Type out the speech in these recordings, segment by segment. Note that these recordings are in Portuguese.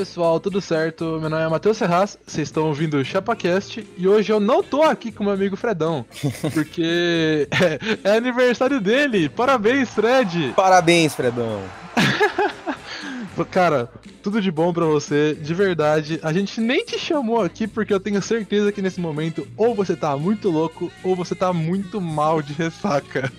pessoal, tudo certo? Meu nome é Matheus Serraz, vocês estão ouvindo o ChapaCast e hoje eu não tô aqui com meu amigo Fredão, porque é, é aniversário dele. Parabéns, Fred! Parabéns, Fredão! Cara, tudo de bom pra você, de verdade. A gente nem te chamou aqui porque eu tenho certeza que nesse momento ou você tá muito louco ou você tá muito mal de ressaca.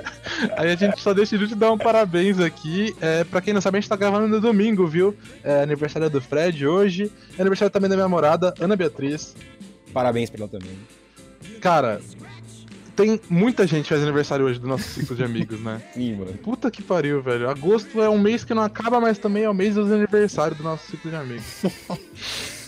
Aí a gente só decidiu te dar um parabéns aqui. É, pra quem não sabe, a gente tá gravando no domingo, viu? É aniversário do Fred hoje. É aniversário também da minha namorada, Ana Beatriz. Parabéns pra ela também. Cara, tem muita gente que faz aniversário hoje do nosso ciclo de amigos, né? Sim, mano. Puta que pariu, velho. Agosto é um mês que não acaba, mas também é o mês dos aniversários do nosso ciclo de amigos.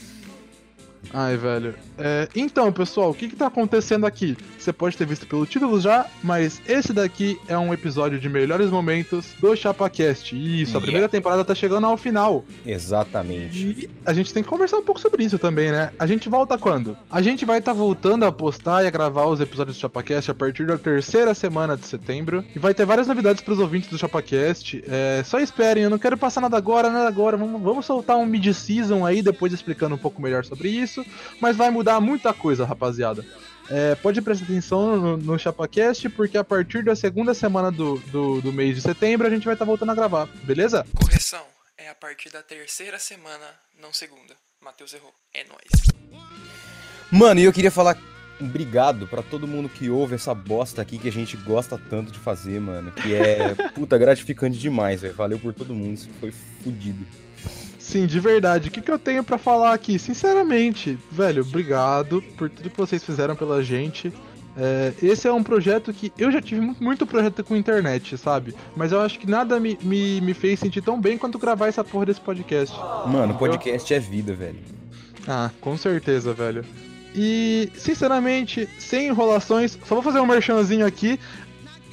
Ai, velho. É, então, pessoal, o que, que tá acontecendo aqui? Você pode ter visto pelo título já, mas esse daqui é um episódio de melhores momentos do ChapaCast. Isso, a primeira temporada tá chegando ao final. Exatamente. E a gente tem que conversar um pouco sobre isso também, né? A gente volta quando? A gente vai estar tá voltando a postar e a gravar os episódios do ChapaCast a partir da terceira semana de setembro. E vai ter várias novidades pros ouvintes do ChapaCast. É, só esperem, eu não quero passar nada agora, nada agora. Vamos, vamos soltar um mid-season aí, depois explicando um pouco melhor sobre isso. Mas vai mudar muita coisa, rapaziada. É, pode prestar atenção no, no ChapaCast, porque a partir da segunda semana do, do, do mês de setembro a gente vai estar tá voltando a gravar, beleza? Correção, é a partir da terceira semana, não segunda. Matheus errou. É nóis. Mano, e eu queria falar obrigado para todo mundo que ouve essa bosta aqui que a gente gosta tanto de fazer, mano. Que é puta gratificante demais, velho. Valeu por todo mundo, isso foi fodido. Sim, de verdade. O que, que eu tenho para falar aqui? Sinceramente, velho, obrigado por tudo que vocês fizeram pela gente. É, esse é um projeto que eu já tive muito projeto com internet, sabe? Mas eu acho que nada me, me, me fez sentir tão bem quanto gravar essa porra desse podcast. Mano, podcast eu... é vida, velho. Ah, com certeza, velho. E, sinceramente, sem enrolações, só vou fazer um merchanzinho aqui.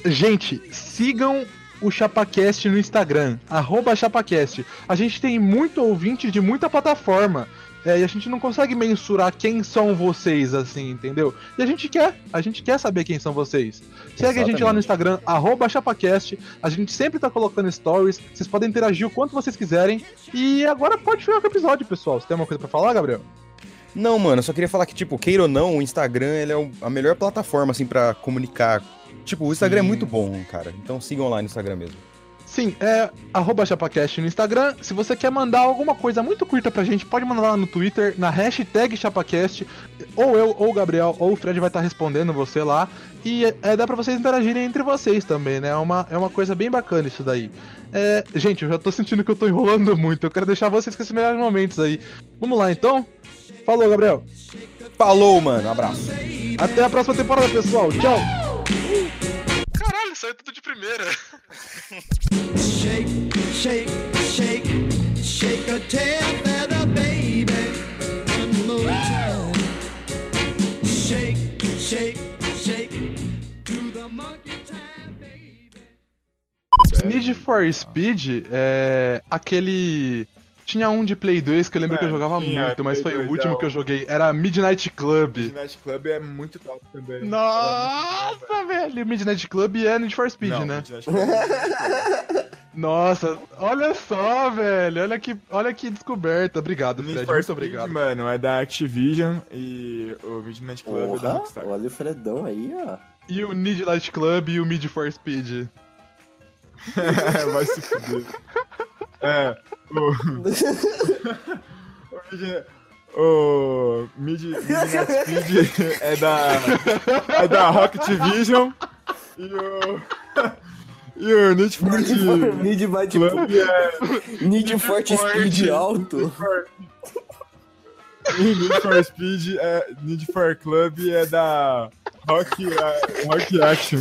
Gente, sigam o ChapaCast no Instagram, arroba ChapaCast. A gente tem muito ouvinte de muita plataforma. É, e a gente não consegue mensurar quem são vocês, assim, entendeu? E a gente quer, a gente quer saber quem são vocês. Segue Exatamente. a gente lá no Instagram, arroba ChapaCast. A gente sempre tá colocando stories. Vocês podem interagir o quanto vocês quiserem. E agora pode ficar com o episódio, pessoal. Você tem alguma coisa pra falar, Gabriel? Não, mano, eu só queria falar que, tipo, queira ou não, o Instagram ele é a melhor plataforma, assim, para comunicar Tipo, o Instagram é muito bom, cara. Então sigam lá no Instagram mesmo. Sim, é arroba ChapaCast no Instagram. Se você quer mandar alguma coisa muito curta pra gente, pode mandar lá no Twitter, na hashtag ChapaCast. Ou eu, ou o Gabriel, ou o Fred vai estar respondendo você lá. E é, dá pra vocês interagirem entre vocês também, né? É uma, é uma coisa bem bacana isso daí. É, gente, eu já tô sentindo que eu tô enrolando muito. Eu quero deixar vocês com esses melhores momentos aí. Vamos lá então? Falou, Gabriel. Falou, mano. Abraço. Até a próxima temporada, pessoal. Tchau. Caralho, saiu tudo de primeira. shake, shake, shake, shake a tail feather, baby. Time. Shake, shake, shake to the monkey time, baby. Need for Speed é aquele tinha um de Play 2 que eu lembro é, que eu jogava muito, mas foi o último é que eu joguei. Era Midnight Club. Midnight Club é muito top também. Nossa, velho! Midnight Club é Need for Speed, Não, né? Nossa, olha só, velho. Olha que, olha que descoberta. Obrigado, Fred. Muito Speed, obrigado. Mano, é da Activision e o Midnight Club Porra, é da Rockstar. Olha o Fredão aí, ó. E o Midnight Club e o Mid for Speed. Vai se fuder. É. O. o Mid, Speed é da. É da Rocket Vision. E o. E o Need for Speed. Need for Club é. Need for Speed alto. Need for Speed é. Need for Club é da. Rock, uh, rock Action.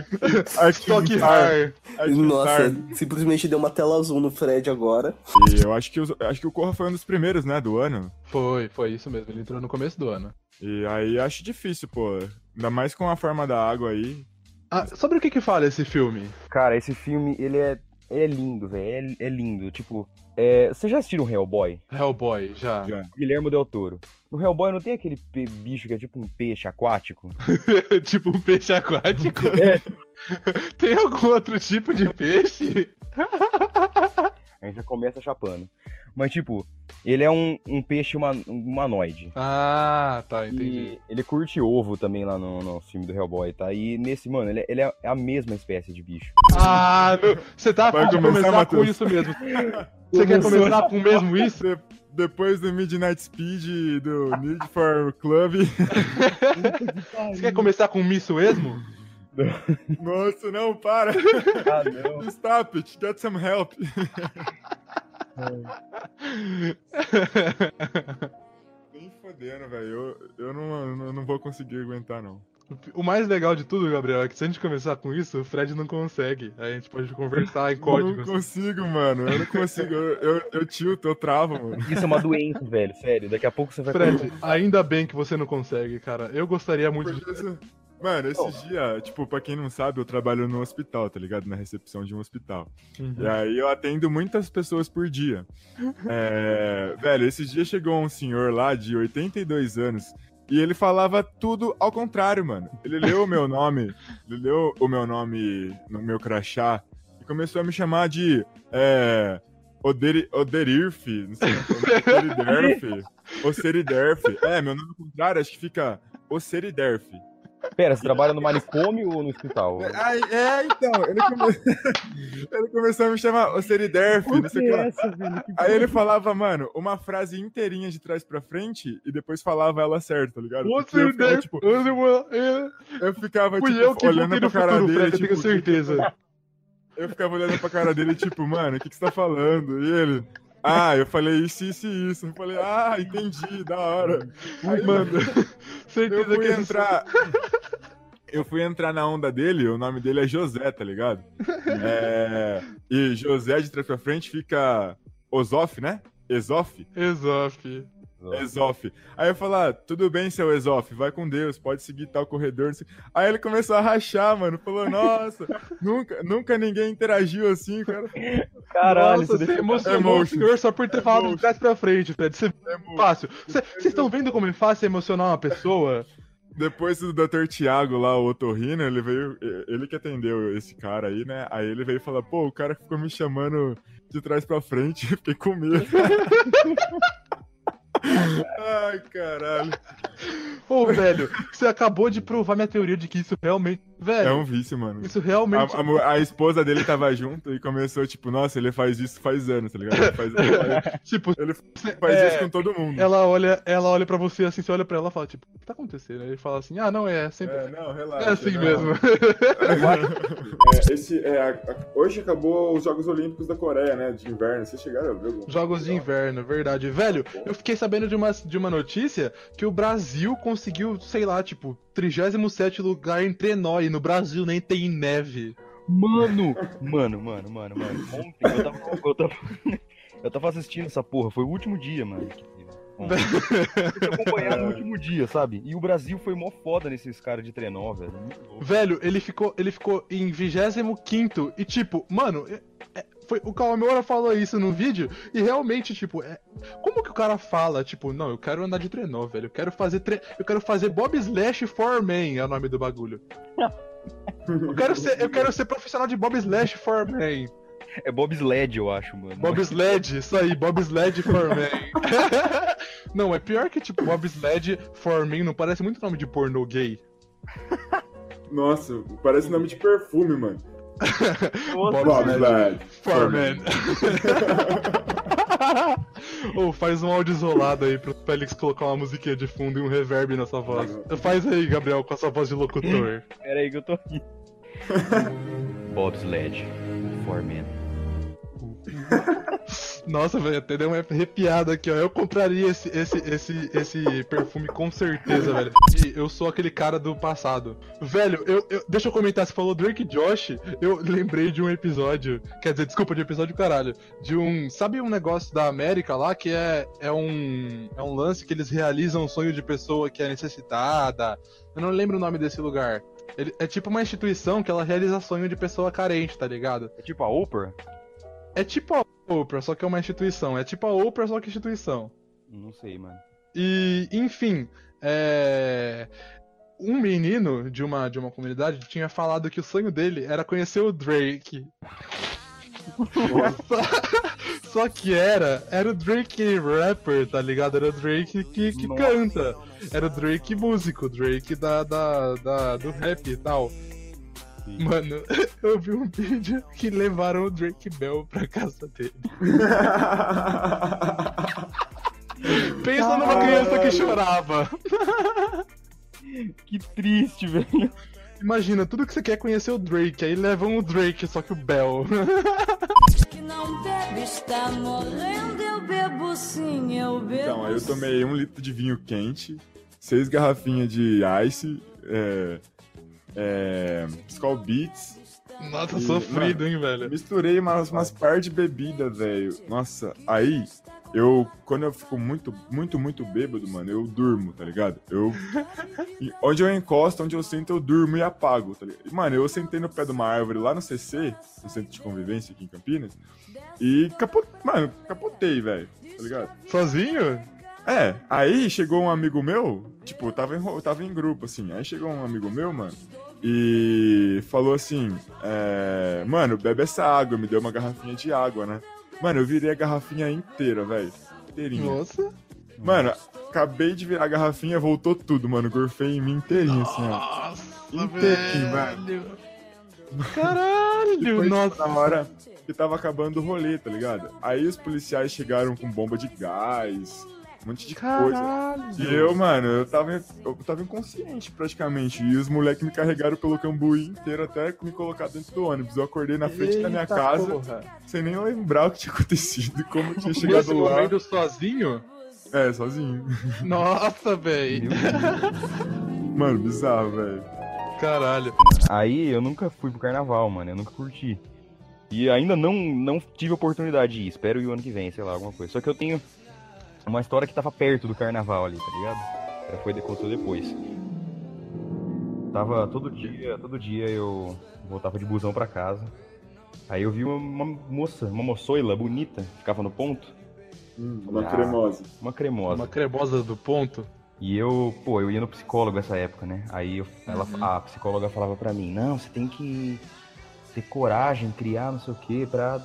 Stock High. Nossa, simplesmente deu uma tela azul no Fred agora. E eu acho que, acho que o Corra foi um dos primeiros, né, do ano. Foi, foi isso mesmo. Ele entrou no começo do ano. E aí acho difícil, pô. Ainda mais com a forma da água aí. Ah, sobre o que que fala esse filme? Cara, esse filme, ele é, ele é lindo, velho. É, é lindo. Tipo, é, você já assistiu Hellboy? Hellboy, já. já. Guilherme Del Toro. No Hellboy não tem aquele bicho que é tipo um peixe aquático? tipo um peixe aquático? É. tem algum outro tipo de peixe? A gente já começa chapando. Mas, tipo, ele é um, um peixe uma, humanoide. Ah, tá, entendi. E ele curte ovo também lá no, no filme do Hellboy, tá? E nesse, mano, ele, ele é a mesma espécie de bicho. Ah, meu, você tá Vai começar, começar com isso mesmo. Você quer começar com mesmo isso? De- depois do Midnight Speed, do Need for Club. Você quer começar com isso mesmo? Nossa, não, para. Ah, não. Stop it, get some help. Nem fodendo, velho. Eu, eu não, eu não vou conseguir aguentar, não. O mais legal de tudo, Gabriel, é que se a gente começar com isso, o Fred não consegue. Aí a gente pode conversar em Eu não consigo, mano. Eu não consigo. Eu, eu, eu tilto, eu travo, mano. Isso é uma doença, velho, sério. Daqui a pouco você vai Fred, ainda bem que você não consegue, cara. Eu gostaria muito de. Porque esse- Mano, esses dias, tipo, pra quem não sabe, eu trabalho no hospital, tá ligado? Na recepção de um hospital. Uhum. E aí eu atendo muitas pessoas por dia. É, Velho, esses dias chegou um senhor lá de 82 anos e ele falava tudo ao contrário, mano. Ele leu o meu nome, ele leu o meu nome no meu crachá e começou a me chamar de. É. Oderi, Oderirf, não sei, Oseriderf, Oseriderf. É, meu nome ao contrário, acho que fica Oseriderf. Pera, você trabalha no manicômio ou no hospital? Ai, é, então, ele, come- ele começou a me chamar Oseriderf, não sei o que lá. Aí ele falava, mano, uma frase inteirinha de trás pra frente e depois falava ela certa, tá ligado? Porque eu, ficava, tipo, eu ficava, Fui tipo, eu que olhando pra cara futuro, dele, Fred, eu tipo, tenho certeza. eu ficava olhando pra cara dele, tipo, mano, o que, que você tá falando? E ele, ah, eu falei isso, isso e isso. Eu falei, ah, entendi, da hora. Aí, Mano, eu certeza fui que entrar. Eu fui entrar na onda dele, o nome dele é José, tá ligado? É, E José de trás pra frente fica Osof, né? Esof? Exof. Esof. Aí eu falo, ah, tudo bem, seu Esof, vai com Deus, pode seguir tal corredor. Aí ele começou a rachar, mano. Falou, nossa, nunca, nunca ninguém interagiu assim, cara. Caralho, Nossa, você você emocionou o Emotions. senhor só por ter falado de trás pra frente, Fred. Isso é fácil. Vocês estão vendo como é fácil emocionar uma pessoa? Depois do Dr. Tiago lá, o Otorrino, ele veio. Ele que atendeu esse cara aí, né? Aí ele veio falar, pô, o cara ficou me chamando de trás pra frente, fiquei com medo. Ai, caralho. Ô, velho, você acabou de provar minha teoria de que isso realmente. Velho, É um vício, mano. isso A, realmente. a mu- a esposa dele tava junto e começou, tipo, nossa, ele faz isso faz anos, tá ligado? Ele faz, ele faz- Tipo, ele faz É, isso com todo mundo. ela olha, ela olha pra você assim, você olha pra ela e fala, tipo, o que tá acontecendo? Ele fala assim, ah, não, é sempre. É, não, relaxa. É assim não. mesmo. É, esse, é, a- a- hoje acabou os Jogos Olímpicos da Coreia, né? De inverno. Vocês chegaram a ver algum? Jogos de inverno, verdade. Velho, eu fiquei sabendo de uma, de uma notícia que o Brasil conseguiu, sei lá, tipo, 37 lugar em trenó e no Brasil nem tem neve. Mano, mano, mano, mano, mano. Ontem eu tava, eu tava, eu tava assistindo essa porra, foi o último dia, mano. Eu tinha acompanhado o último dia, sabe? E o Brasil foi mó foda nesses caras de trenó, velho. Velho, ele ficou, ele ficou em 25 e tipo, mano, foi, o Kawamura falou isso no vídeo e realmente, tipo, é, como que o cara fala, tipo, não, eu quero andar de trenó, velho, eu quero fazer tre eu quero fazer bobslash for man, é o nome do bagulho. Eu quero ser, eu quero ser profissional de bobslash for man. É bobsled, eu acho, mano. Bobsled, isso aí, bobsled for man. não, é pior que tipo bobsled for man, não parece muito nome de pornô gay. Nossa, parece nome de perfume, mano. Bobsled for man. Ou faz um áudio isolado aí pro Félix colocar uma musiquinha de fundo e um reverb na sua voz. Faz aí, Gabriel, com a sua voz de locutor. Pera aí que eu tô aqui. Bobsled, Foreman. Nossa, velho, até deu uma arrepiada aqui, ó. Eu compraria esse, esse, esse, esse perfume com certeza, velho. Eu sou aquele cara do passado. Velho, eu, eu- deixa eu comentar, você falou Drake Josh, eu lembrei de um episódio, quer dizer, desculpa, de episódio caralho, de um, sabe um negócio da América lá que é, é um é um lance que eles realizam um sonho de pessoa que é necessitada. Eu não lembro o nome desse lugar. Ele- é tipo uma instituição que ela realiza sonho de pessoa carente, tá ligado? É tipo a Oprah? É tipo a Oprah, só que é uma instituição. É tipo a Oprah, só que instituição. Não sei, mano. E, enfim, é... um menino de uma, de uma comunidade tinha falado que o sonho dele era conhecer o Drake. Só- Só que era, era o Drake rapper, tá ligado? Era o Drake que, que Nossa. canta. Era o Drake músico, o Drake da, da, da- do rap e tal. Mano, eu vi um vídeo que levaram o Drake Bell pra casa dele. Pensa numa criança que chorava. Que triste, velho. Imagina, tudo que você quer é conhecer o Drake, aí levam o Drake, só que o Bell. que não bebe está morrendo, eu bebo sim, eu bebo. Então, aí eu tomei um litro de vinho quente, seis garrafinhas de ice, é, é, Skull Beats, Nossa, E, sofrido, hein, velho. misturei umas, umas par de bebida, velho. Nossa, aí eu, quando eu fico muito, muito, muito bêbado, mano, eu durmo, tá ligado? Eu, onde eu encosto, onde eu sinto, eu durmo e apago, tá ligado? Mano, eu sentei no pé de uma árvore lá no CC, no Centro de Convivência aqui em Campinas, e capot, mano, capotei, velho, tá ligado? Sozinho? É, aí chegou um amigo meu, tipo, eu tava em, tava em grupo, assim, aí chegou um amigo meu, mano, e falou assim, é, mano, bebe essa água, me deu uma garrafinha de água, né? Mano, eu virei a garrafinha inteira, velho, inteirinha. Nossa. Mano, acabei de virar a garrafinha, voltou tudo, mano, gorfei em mim inteirinho, assim, ó. Nossa, Inteirinho, velho. Caralho, nossa. na hora que tava acabando o rolê, tá ligado? Aí os policiais chegaram com bomba de gás, um monte de coisa. Caralho. E eu, mano, eu tava, eu tava inconsciente praticamente. E os moleques me carregaram pelo Cambuí inteiro até me colocar dentro do ônibus. Eu acordei na frente da minha Eita casa, porra. sem nem lembrar o que tinha acontecido e como eu tinha Nesse chegado lá. momento sozinho? É, sozinho. Nossa, velho. Mano, bizarro, velho. Caralho. Aí eu nunca fui pro carnaval, mano. Eu nunca curti. E ainda não, não tive oportunidade de ir. Espero ir o ano que vem, sei lá, alguma coisa. Só que eu tenho uma história que tava perto do carnaval ali, tá ligado? Ela foi contou depois. Tava todo dia, todo dia eu voltava de busão pra casa. Aí eu vi uma, uma moça, uma moçoila bonita, ficava no ponto, Hum, uma Ah. cremosa. uma cremosa. Uma cremosa do ponto. E eu, pô, eu ia no psicólogo essa época, né? Aí eu- ela, a psicóloga falava pra mim, não, você tem que ter coragem, criar não sei o quê, pra,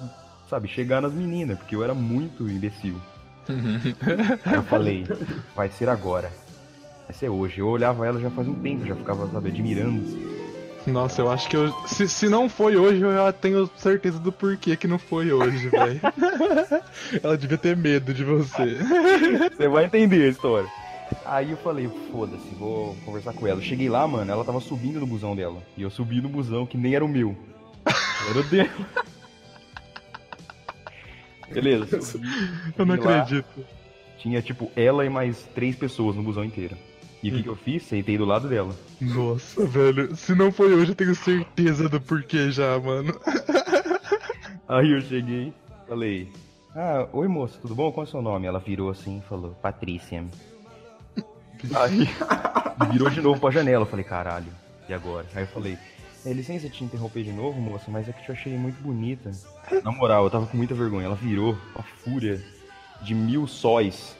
sabe, chegar nas meninas, porque eu era muito imbecil. Aí eu falei, vai ser agora. Vai ser hoje. Eu olhava ela já faz um tempo, já ficava, sabe, admirando. Nossa, eu acho que eu. Se, se não foi hoje, eu já tenho certeza do porquê que não foi hoje, velho. Ela devia ter medo de você. Você vai entender a história. Aí eu falei, foda-se, vou conversar com ela. Eu cheguei lá, mano, ela tava subindo no busão dela. E eu subi no busão que nem era o meu. Era o dela. Beleza. Eu não lá. acredito. Tinha, tipo, ela e mais três pessoas no busão inteiro. E o que, que eu fiz? Sentei do lado dela. Nossa, velho. Se não foi hoje, eu tenho certeza do porquê já, mano. Aí eu cheguei, falei, ah, oi moça, tudo bom? Qual é o seu nome? Ela virou assim e falou, Patrícia. Aí virou de novo pra janela. Eu falei, caralho, e agora? Aí eu falei, é, licença te interromper de novo, moça, mas é que eu achei muito bonita. Na moral, eu tava com muita vergonha. Ela virou, uma fúria de mil sóis,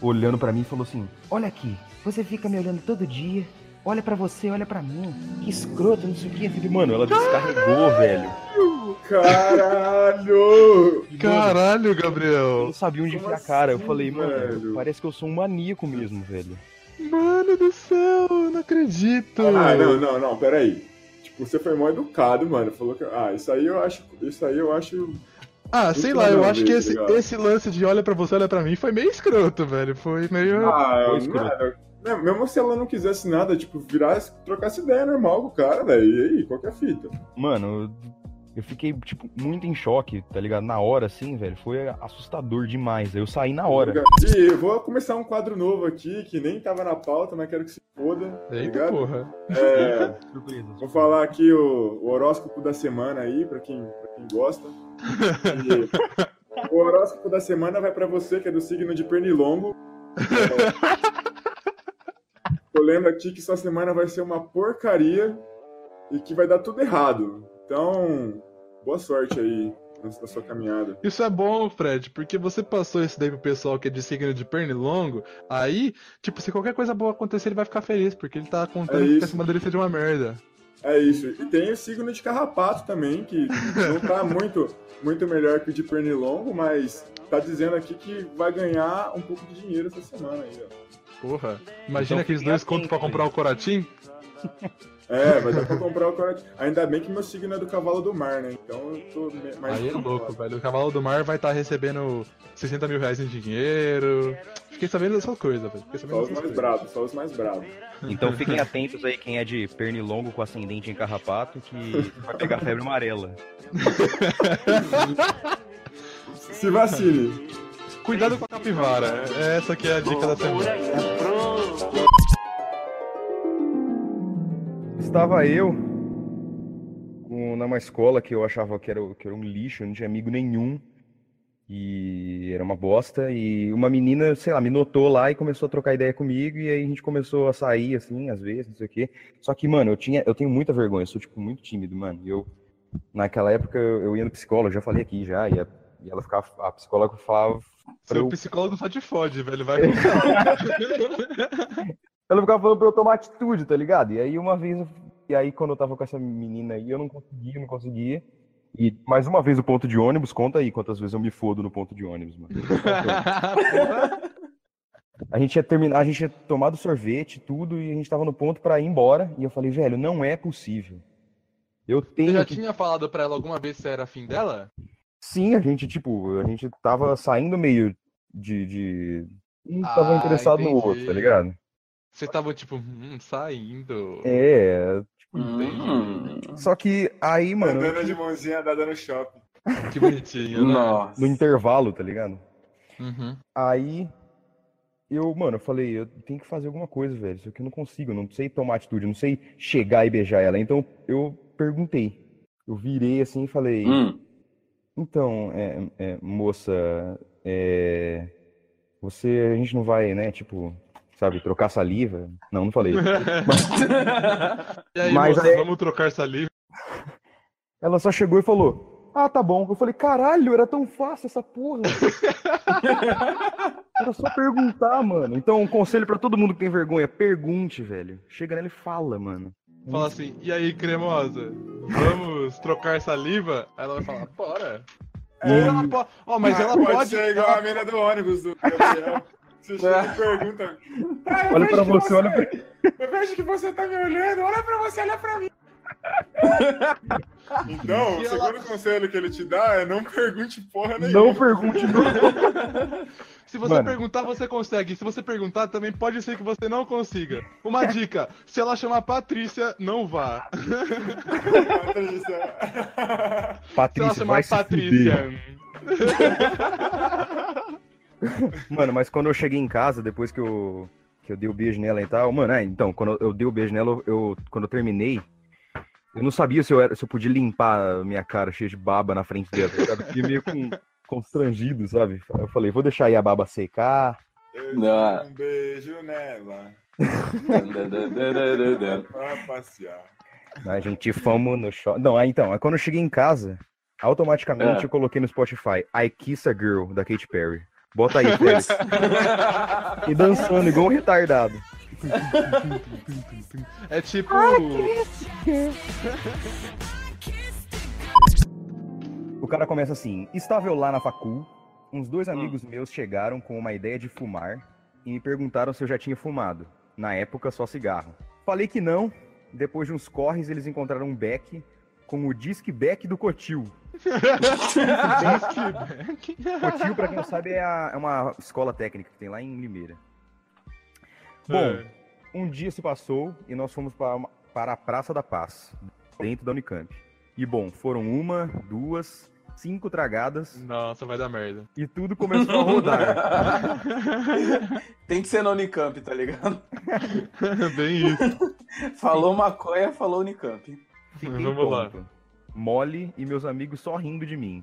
olhando pra mim e falou assim: Olha aqui, você fica me olhando todo dia. Olha pra você, olha pra mim. Que escroto, não sei o que. Eu falei, Mano, ela descarregou, velho. Caralho! Caralho, Eu Gabriel. não sabia onde enfiar a cara. Eu assim, falei, mano, velho? parece que eu sou um maníaco mesmo, velho. Mano do céu, eu não acredito. Ah, não, não, não, peraí. Tipo, você foi mal educado, mano. Falou que. Ah, isso aí eu acho. Isso aí eu acho. Ah, sei lá, eu acho que tá esse, ligado? esse lance de olha pra você, olha pra mim foi meio escroto, velho. Foi meio. Ah, foi escroto. mano, né, mesmo se ela não quisesse nada, tipo, virar, trocasse ideia normal com o cara, velho. E aí, qual que é a fita? Mano, eu, fiquei, tipo, muito em choque, tá ligado? Na hora, assim, velho. Foi assustador demais. Eu saí na hora. E eu vou começar um quadro novo aqui, que nem tava na pauta, mas quero que se foda. Tá Eita ligado? porra. É, vou falar aqui o, o horóscopo da semana aí, pra quem, pra quem gosta. E o horóscopo da semana vai pra você, que é do signo de pernilongo. Eu lembro aqui que sua semana vai ser uma porcaria e que vai dar tudo errado. Então, boa sorte aí na sua caminhada. Isso é bom, Fred, porque você passou isso daí pro pessoal que é de signo de pernilongo. Aí, tipo, se qualquer coisa boa acontecer, ele vai ficar feliz, porque ele tá contando É que a isso. cima dele seja uma merda. É isso. E tem o signo de carrapato também, que não tá muito, muito melhor que o de pernilongo, mas tá dizendo aqui que vai ganhar um pouco de dinheiro essa semana aí, ó. Porra. Imagina Então aqueles dois contos pra comprar o Coratim. É, vai dar pra comprar o corte. Ainda bem que meu signo é do cavalo do mar, né? Então eu tô mais. Aí é louco, velho. O Cavalo do Mar vai estar recebendo 60 mil reais em dinheiro. Fiquei sabendo dessas coisas, velho. Fiquei sabendo Só os mais coisas. bravos, só os mais bravos. Então fiquem atentos aí quem é de pernilongo com ascendente em carrapato, que vai pegar febre amarela. Se vacile. Cuidado com a capivara. Essa que é a dica da semana. Estava eu numa escola que eu achava que era, que era um lixo, eu não tinha amigo nenhum. E era uma bosta. E uma menina, sei lá, me notou lá e começou a trocar ideia comigo. E aí a gente começou a sair, assim, às vezes, não sei o quê. Só que, mano, eu tinha, eu tenho muita vergonha, eu sou, tipo, muito tímido, mano. E eu, naquela época, eu, ia no psicólogo, já falei aqui já. E, a- e ela ficava, a psicóloga falava Seu eu psicólogo só te fode, velho. Vai Ela ficava falando pra eu tomar atitude, tá ligado? E aí uma vez, e aí quando eu tava com essa menina aí, eu não conseguia, não conseguia. E mais uma vez o ponto de ônibus, conta aí quantas vezes eu me fodo no ponto de ônibus, mano. A gente tinha terminado, a gente tinha tomado sorvete, tudo, e a gente tava no ponto pra ir embora. E eu falei, velho, não é possível. Eu Você tenho já que. tinha falado pra ela alguma vez se era afim dela? Sim, a gente, tipo, a gente tava saindo meio de. de... Um tava Ah, interessado no entendi. outro, tá ligado? Você tava tipo, hum, saindo. É. tipo, Hum, Só que aí, mano. Andando de mãozinha dada no shopping. Que bonitinho, né? nossa. no intervalo, tá ligado? Uhum. Aí eu, mano, eu falei, eu tenho que fazer alguma coisa, velho. Isso aqui eu não consigo, eu não sei tomar atitude, eu não sei chegar e beijar ela. Então eu perguntei. Eu virei assim e falei, Hum, então, é, é, moça, é, você, a gente não vai, né, tipo, sabe, trocar saliva? Não, não falei. E aí, Mas moça, aí- vamos trocar saliva? Ela só chegou e falou: Ah, tá bom. Eu falei: Caralho, era tão fácil essa porra. era só perguntar, mano. Então, um conselho pra todo mundo que tem vergonha: pergunte, velho. Chega nela e fala, mano. Fala assim, e aí, cremosa? Vamos trocar saliva? Aí ela vai falar, bora. Ou ela po- Ó, mas Ah, ela pode, pode. ser igual ela- a mina do ônibus do Gabriel. Você chega e pergunta. "Ah, eu Olha pra que você, olha pra. Eu vejo que você tá me olhando, olha pra você, olha pra mim. Então, o ela- segundo conselho que ele te dá é não pergunte porra nenhuma. Não pergunte, não. Se você Mano. perguntar, você consegue. Se você perguntar, também pode ser que você não consiga. Uma dica: se ela chamar Patrícia, não vá. Patrícia. Se ela Patrícia, chamar vai se Patrícia. Mano, mas quando eu cheguei em casa, depois que eu, que eu dei o beijo nela e tal, mano, é, então, quando eu dei o beijo nela, eu, quando eu terminei, eu não sabia se eu, era, se eu podia limpar a minha cara cheia de baba na frente dela? Eu Fiquei meio com, constrangido, sabe? Eu falei, vou deixar aí a baba secar. Eu Não. dei um beijo nela pra passear. A gente fomos no shopping. Não, aí então, aí quando eu cheguei em casa, automaticamente É. eu coloquei no Spotify I Kiss a Girl, da Katy Perry. Bota aí, Félix. e dançando igual um retardado. É tipo. O cara começa assim: Estava eu lá na facul, uns dois Hum. amigos meus chegaram com uma ideia de fumar e me perguntaram se eu já tinha fumado. Na época, só cigarro. Falei que não. Depois de uns corres, eles encontraram um beck com o disque beck do Cotil. Cotil, pra quem não sabe, é, a- é uma escola técnica que tem lá em Limeira. Bom, É. um dia se passou e nós fomos para, uma- para a Praça da Paz, dentro da Unicamp. E bom, foram uma, duas, cinco tragadas Nossa, vai dar merda. e tudo começou a rodar. Tem que ser na Unicamp, tá ligado? Bem isso. Falou maconha, falou Unicamp. Fiquei Vamos lá. Mole e meus amigos só rindo de mim.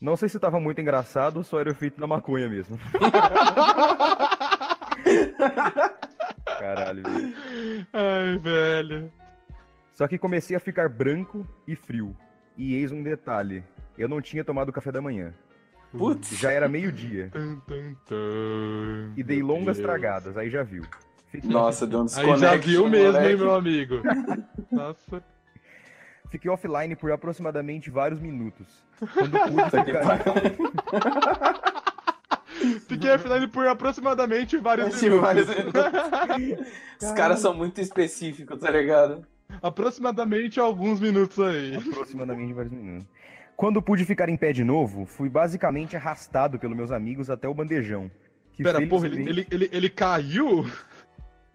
Não sei se tava muito engraçado ou só era o efeito da maconha mesmo. Caralho, velho. Ai, velho. Só que comecei a ficar branco e frio. E eis um detalhe: eu não tinha tomado café da manhã. Putz. Já era meio-dia. E dei longas Deus. tragadas, aí já viu. Fiquei, Nossa, deu um Aí já viu mesmo, hein, moleque. meu amigo? Nossa. Fiquei offline por aproximadamente vários minutos. Quando pude ficar... Fiquei offline por aproximadamente vários Esse minutos. vários- Os caras são muito específicos, tá ligado? Aproximadamente alguns minutos aí. aproximadamente vários minutos. Quando pude ficar em pé de novo, fui basicamente arrastado pelos meus amigos até o bandejão. que Pera, porra, ele, ele, ele, ele caiu?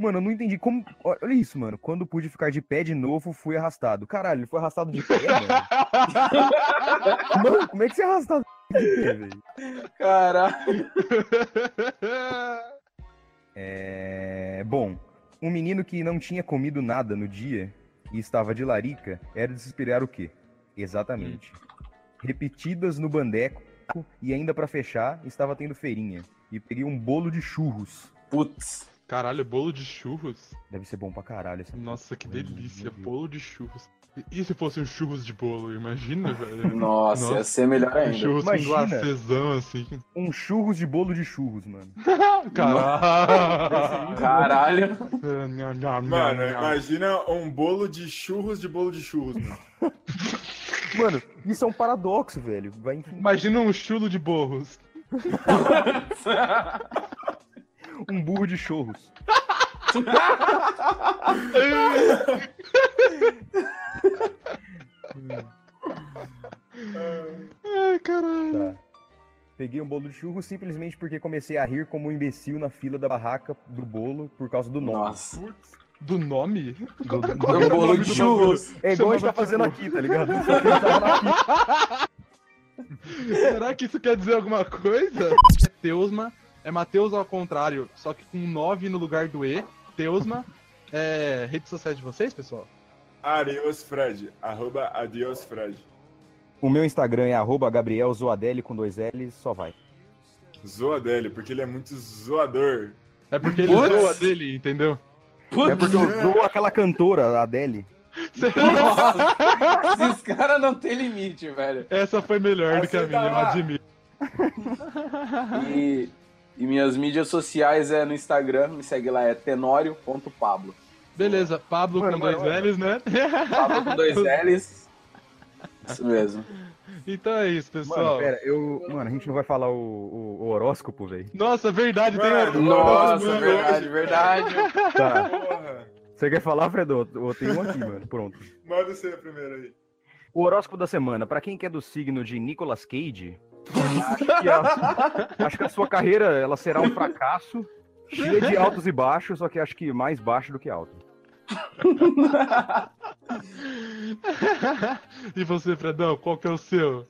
Mano, eu não entendi como. Olha isso, mano. Quando pude ficar de pé de novo, fui arrastado. Caralho, ele foi arrastado de pé, mano. Mano, como é que você é arrastado de pé, velho? Caralho. É. Bom, um menino que não tinha comido nada no dia e estava de larica era de se esperar o quê? Exatamente. Repetidas no bandeco e ainda pra fechar, estava tendo feirinha. E peguei um bolo de churros. Putz. Caralho, bolo de churros? Deve ser bom pra caralho essa Nossa, que delícia. Bolo de churros. E- se fosse um churros de bolo? Imagina, velho. Nossa, ia Nossa. ser melhor Um ainda. churros com Imagina. glacezão, assim. Um churros de bolo de churros, mano. Caralho. Caralho. Mano, imagina um bolo de churros de bolo de churros, mano. Mano, isso é um paradoxo, velho. Vai Imagina um chulo de borros. Um burro de churros. Ai, caralho. Tá. Peguei um bolo de churros simplesmente porque comecei a rir como um imbecil na fila da barraca do bolo por causa do nome. Nossa. Do nome? Do- do- É um bolo de do churros. É igual a gente tá fazendo aqui, tá ligado? Será que isso quer dizer alguma coisa? É Teusma, é Mateus ao contrário, só que com 9 no lugar do E. Teusma, é redes sociais de vocês, pessoal? Adios Fred. Arroba Adios Fred. O meu Instagram é arroba Gabriel Zoadelli com dois L's, só vai. Zoa dele, porque ele é muito zoador. É porque ele Putz. zoa dele, entendeu? É porque eu zoo aquela cantora, a Adele. Nossa. Esses caras não tem limite, velho. Essa foi melhor do que a Aceita minha, eu admito. E, e minhas mídias sociais é no Instagram, me segue lá, é tenório.pablo. Beleza, Pablo Mano, com mano, dois L's, né? Pablo com dois L's. Isso mesmo. Então é isso, Mano, pessoal. pera, eu. Mano, a gente não vai falar o, o- o horóscopo, velho. Nossa, verdade, Mano, tem Nossa, mano, verdade, verdade. Tá. Porra. Você quer falar, Fredo? Eu tenho um aqui, mano. Pronto. Manda você primeiro aí. O horóscopo da semana, pra quem que é do signo de Nicolas Cage, acho que, a, acho que a sua carreira ela será um fracasso, cheia de altos e baixos, só que acho que mais baixo do que alto. e você, Fredão, qual que é o seu?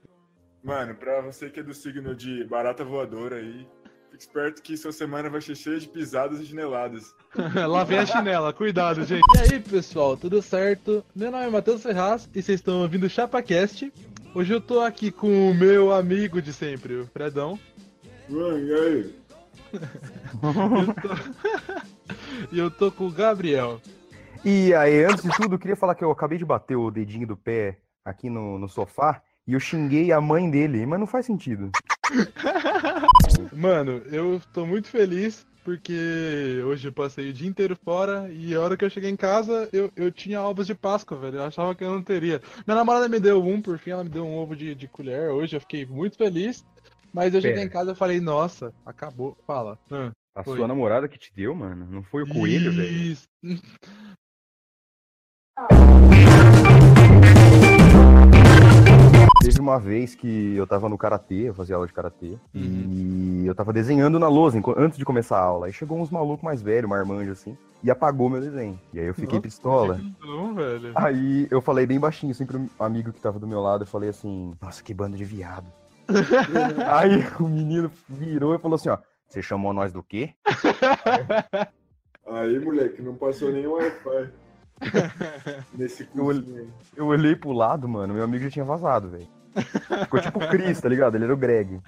Mano, pra você que é do signo de barata voadora aí, fique esperto que sua semana vai ser cheia de pisadas e chineladas. Lá vem a chinela, cuidado, gente. E aí, pessoal, tudo certo? Meu nome é Matheus Ferraz e vocês estão ouvindo o ChapaCast. Hoje eu tô aqui com o meu amigo de sempre, o Fredão. E aí? Eu tô- e eu tô com o Gabriel. E aí, antes de tudo, eu queria falar que eu acabei de bater o dedinho do pé aqui no, no sofá e eu xinguei a mãe dele, mas não faz sentido. Mano, eu tô muito feliz porque hoje eu passei o dia inteiro fora e a hora que eu cheguei em casa eu, eu tinha ovos de Páscoa, velho. Eu achava que eu não teria. Minha namorada me deu um, por fim ela me deu um ovo de, de colher. Hoje eu fiquei muito feliz. Mas eu cheguei Pera. em casa e falei, nossa, acabou. Fala. Ah, A Foi. sua namorada que te deu, mano? Não foi o coelho, velho? Isso. Teve uma vez que eu tava no karatê, eu fazia aula de karatê, e eu tava desenhando na lousa antes de começar a aula. Aí chegou uns malucos mais velhos, marmanjo assim, e apagou meu desenho. E aí eu fiquei Nossa, pistola. Não, velho. Aí eu falei bem baixinho, assim, pro amigo que tava do meu lado, eu falei assim, nossa, que bando de viado. aí o menino virou e falou assim, ó, você chamou nós do quê? Aí, moleque, não passou nenhum Wi-Fi. Nesse cursinho aí. Eu olhei pro lado, mano, meu amigo já tinha vazado, velho. Ficou tipo o Chris, tá ligado? Ele era o Greg.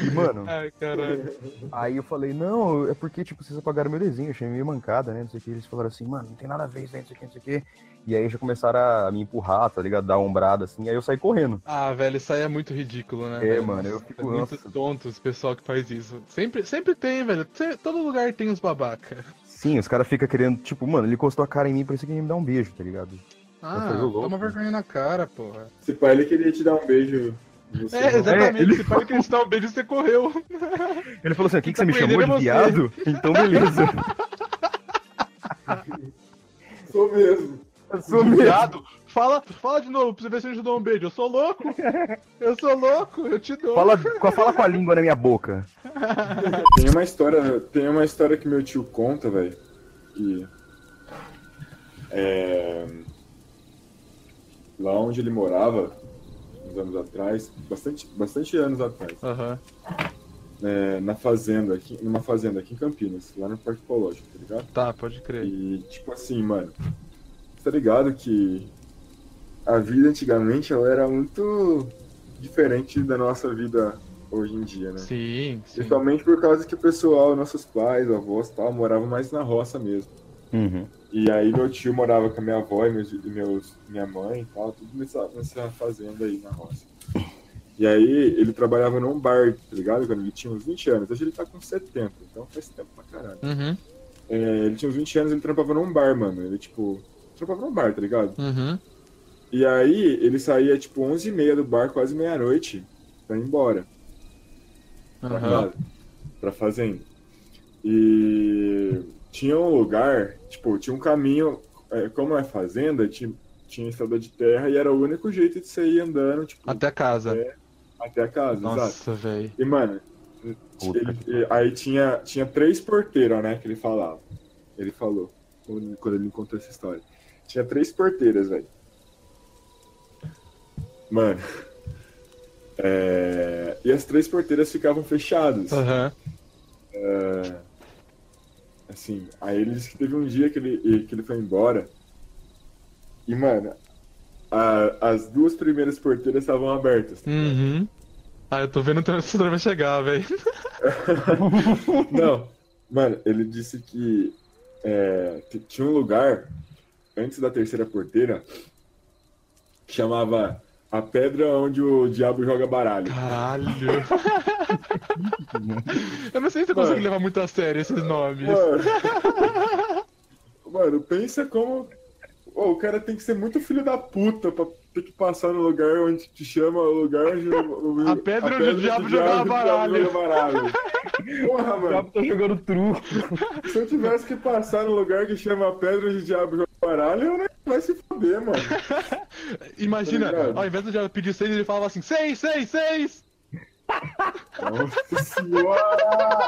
E, mano, Ai, caralho. Aí eu falei, não, é porque, tipo, vocês apagaram meu desenho, eu achei meio mancada, né? Não sei o que. Eles falaram assim, mano, não tem nada a ver isso aí, não sei o que, não sei o que. E aí já começaram a me empurrar, tá ligado? Dar ombrada assim, aí eu saí correndo. Ah, velho, isso aí é muito ridículo, né? É, velho? mano, eu fico- É muito nossa. tonto esse pessoal que faz isso. Sempre, sempre tem, velho. Todo lugar tem os babaca. Sim, os caras ficam querendo, tipo, mano, ele encostou a cara em mim, parecia que ia me dar um beijo, tá ligado? Ah, louco. toma vergonha na cara, porra. Se pai ele queria te dar um beijo. É, exatamente. ele Se pai queria te dar um beijo, você correu. Ele falou assim, o que, que Tá você me chamou de você. viado? Então beleza. Sou mesmo. Eu sou Viado, fala, fala de novo pra você ver se eu te dou um beijo. Eu sou louco. Eu sou louco, eu te dou. Fala, com- fala com a língua na minha boca. Tem uma história, tem uma história que meu tio conta, velho, que é, lá onde ele morava, uns anos atrás, bastante, bastante anos atrás, Aham. é, na fazenda, aqui, numa fazenda aqui em Campinas, lá no Parque Ecológico, tá ligado? Tá, pode crer. E tipo assim, mano, tá ligado que a vida antigamente ela era muito diferente da nossa vida hoje em dia, né? Sim, sim. Principalmente por causa que o pessoal, nossos pais, avós e tal, moravam mais na roça mesmo. Uhum. E aí meu tio morava com a minha avó e meus, e meus- minha mãe e tal, tudo nessa, nessa fazenda aí na roça. E aí ele trabalhava num bar, tá ligado? Quando ele tinha uns 20 anos. Hoje ele tá com 70, então faz tempo pra caralho. Uhum, É, ele tinha uns 20 anos, ele trampava num bar, mano. Ele, tipo, trampava num bar, tá ligado? uhum. E aí ele saía, tipo, 11h30 do bar, quase meia-noite, pra ir embora. Tá Aham. ligado? Pra fazenda. E tinha um lugar, tipo, tinha um caminho, é, como é fazenda, tinha, tinha estrada de terra e era o único jeito de você ir andando, tipo, Até casa. É, até a casa. Nossa, velho. E, mano, ele- e- aí tinha, tinha três porteiras, né, que ele falava. Ele falou, quando ele me contou essa história. Tinha três porteiras, velho. Mano. é, E as três porteiras ficavam fechadas. Aham. Assim, aí ele disse que teve um dia que ele, que ele foi embora. E, mano, a- as duas primeiras porteiras estavam abertas. tá? Uhum. Ah, eu tô vendo essa história vai chegar, velho. Não, mano, ele disse que é, tinha um lugar antes da terceira porteira que chamava a pedra onde o diabo joga baralho. Caralho. eu não sei se eu consigo levar muito a sério esses nomes. Mano, mano pensa como. Ô, o cara tem que ser muito filho da puta pra ter que passar no lugar onde te chama o lugar onde. o- A pedra onde o diabo jogava onde o baralho. joga baralho. Porra, O mano. diabo tá jogando truco. Se eu tivesse que passar no lugar que chama Pedra de Diabo Joga Baralho, eu nem vai se foder, mano. Imagina, Tá ao invés do diabo pedir seis, ele falava assim: seis, seis, seis! Nossa senhora!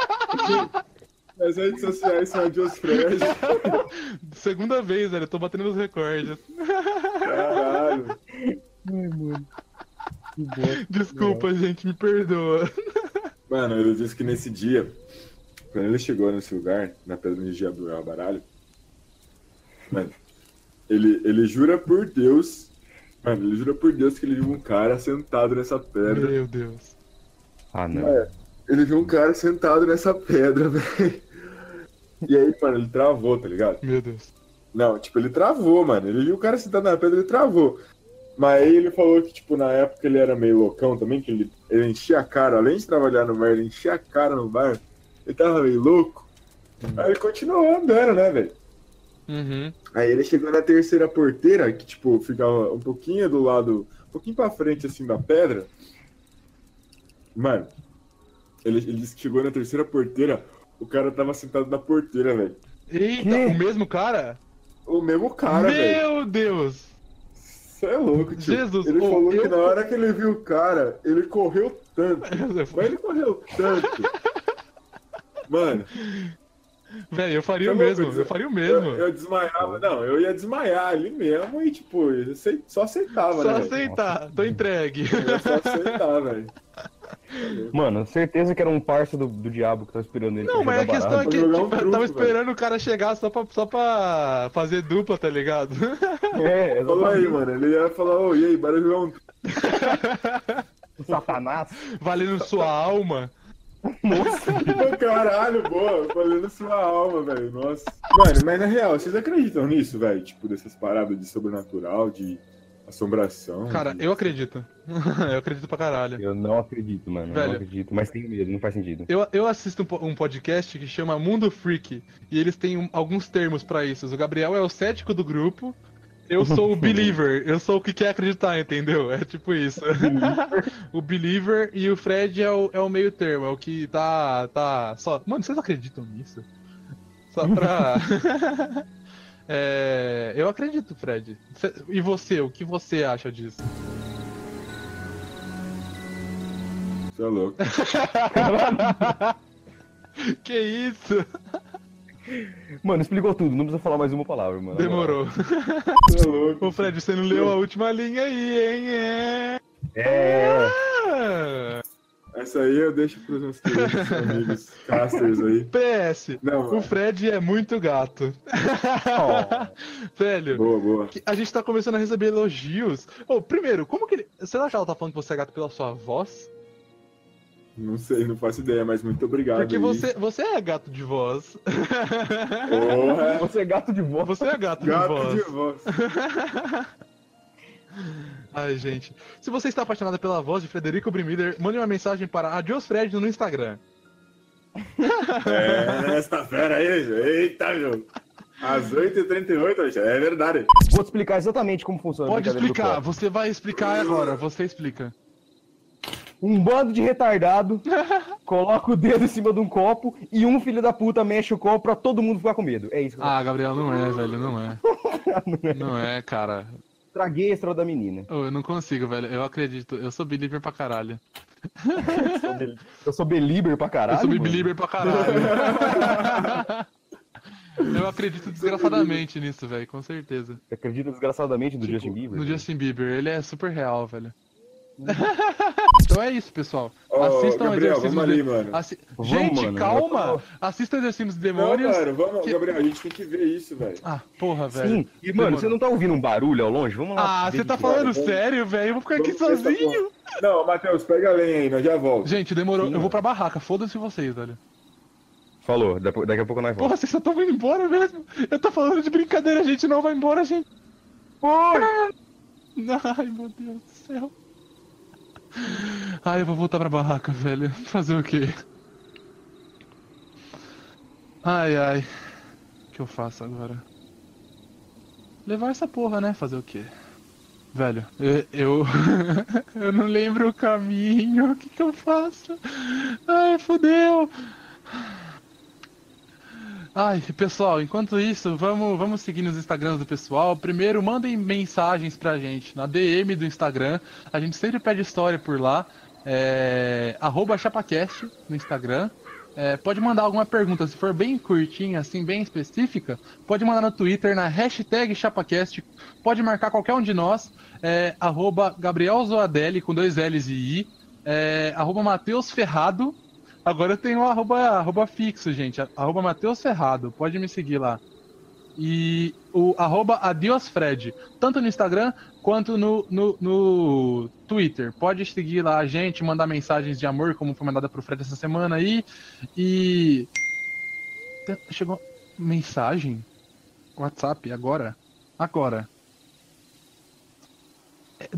As redes sociais são a Dios Fred. Segunda vez, velho, eu tô batendo nos recordes. Caralho. Desculpa, gente, me perdoa. Mano, ele disse que nesse dia, quando ele chegou nesse lugar, na Pedra de Diabo Joga Baralho, mano, ele, ele jura por Deus. Mano, ele jura por Deus que ele viu um cara sentado nessa pedra. Meu Deus. Ah, não. É, ele viu um cara sentado nessa pedra, velho. E aí, mano, ele travou, tá ligado? Meu Deus. Não, tipo, ele travou, mano. Ele viu o cara sentado na pedra, ele travou. Mas aí ele falou que, tipo, na época ele era meio loucão também, que ele, ele enchia a cara, além de trabalhar no bar, ele enchia a cara no bar. Ele tava meio louco. Aí ele continuou andando, né, velho? Uhum. Aí ele chegou na terceira porteira, que, tipo, ficava um pouquinho do lado, um pouquinho pra frente, assim, da pedra. Mano, ele, ele chegou na terceira porteira, o cara tava sentado na porteira, velho. Eita, Quê? o mesmo cara? O mesmo cara, velho. Meu Deus! Você é louco, tio. Jesus, ele ô, falou eu- que na hora que ele viu o cara, ele correu tanto. Mas ele correu tanto. Mano, Velho, eu faria o Tá louco, mesmo, eu faria o eu, mesmo. eu desmaiava. Não, eu ia desmaiar ali mesmo e, tipo, eu só aceitava, Só né? velho? aceitar, tô entregue. Eu só aceitar, velho. Mano, certeza que era um parça do, do diabo que tava esperando ele. Não, mas a questão é baralho. que um tipo, tava velho. esperando o cara chegar só pra, só pra fazer dupla, tá ligado? É, Falou aí, mano. Ele ia falar, ô, e aí, bora jogar um. Satanás. Valendo sua alma. Pô, Caralho, boa, valendo sua alma, velho. Nossa. Mano, mas na real, vocês acreditam nisso, velho? Tipo, dessas paradas de sobrenatural, de Assombração. Cara, eu acredito. eu acredito pra caralho. Eu não acredito, mano. Eu Velho. não acredito, mas tenho medo, não faz sentido. Eu, eu assisto um, um podcast que chama Mundo Freak e eles têm um- alguns termos pra isso. O Gabriel é o cético do grupo, eu sou o believer, eu sou o que quer acreditar, entendeu? É tipo isso. o believer e o Fred é o, é o meio termo, é o que tá, tá só. Mano, vocês acreditam nisso? Só pra. É, eu acredito, Fred. E você, o que você acha disso? Você é louco. que isso? Mano, explicou tudo, não precisa falar mais uma palavra, mano. Demorou. Você é louco. Ô Fred, você não leu a última linha aí, hein? É. É. Essa aí eu deixo pros meus queridos amigos casters aí. PS, Não, o Fred é muito gato. Velho, boa, boa. que- a gente tá começando a receber elogios. Ô, primeiro, como que ele. Será que ela tá falando que você é gato pela sua voz? Não sei, não faço ideia, mas muito obrigado. Porque aí. você, você é gato de voz. Porra, Você é gato de voz. Você é gato, de gato voz. de voz. Ai, gente. Se você está apaixonada pela voz de Frederico Brimiller, mande uma mensagem para Adios Fred no Instagram. É, essa fera aí, eita, meu. Às 8h38, é verdade. Vou te explicar exatamente como funciona a Pode explicar, você vai explicar agora, você explica. Um bando de retardado coloca o dedo em cima de um copo e um filho da puta mexe o copo pra todo mundo ficar com medo. É isso. Ah, Gabriel, não é, velho, não é. Não é, cara. Traguei a estrela da menina. Ô, eu não consigo, velho. Eu acredito. Eu sou believer pra caralho. Eu sou belieber pra caralho. eu sou believer pra caralho. eu acredito desgraçadamente nisso, velho, com certeza. Você acredita desgraçadamente no Justin Bieber? No Justin Bieber, ele é super real, velho. então é isso, pessoal. Ô, Assistam Gabriel, vamos ali, de- mano. Assi- Vamos, Gente, mano. calma! Assista Exorcismos de Não, Demônios. mano, vamos, que- Gabriel, a gente tem que ver isso, velho. Ah, porra, velho. Sim. E, mano, você não tá ouvindo um barulho ao longe? Vamos lá. Ah, você tá falando vamos- sério, velho? Eu vou ficar aqui Vamos ver essa sozinho. Não, Matheus, pega a lenha aí, nós já volto. Gente, demorou. Sim, eu vou pra barraca. Foda-se vocês, velho. Falou, daqui a pouco nós Porra, voltamos. vocês só estão indo embora mesmo? Eu tô falando de brincadeira, gente. Não vai embora, gente. Ai, meu Deus do céu. Ai, eu vou voltar pra barraca, velho. Fazer o quê? Ai, ai. O que eu faço agora? Levar essa porra, né? Fazer o quê? Velho, eu. Eu, eu não lembro o caminho. O que que eu faço? Ai, fodeu. Ai, pessoal, enquanto isso, vamos, vamos seguir nos Instagrams do pessoal. Primeiro, mandem mensagens pra gente na DM do Instagram. A gente sempre pede história por lá. É, arroba ChapaCast no Instagram. É, pode mandar alguma pergunta, se for bem curtinha, assim, bem específica, pode mandar no Twitter, na hashtag ChapaCast. Pode marcar qualquer um de nós. É, arroba Gabriel Zoadelli com dois L's e I. É, arroba Matheus Ferrado. Agora eu tenho o arroba, arroba fixo, gente. Arroba Matheus Ferrado. Pode me seguir lá. E o arroba AdiosFred. Tanto no Instagram quanto no, no, no Twitter. Pode seguir lá a gente, mandar mensagens de amor, como foi mandada pro Fred essa semana aí. E. Chegou mensagem? WhatsApp, agora? Agora. É-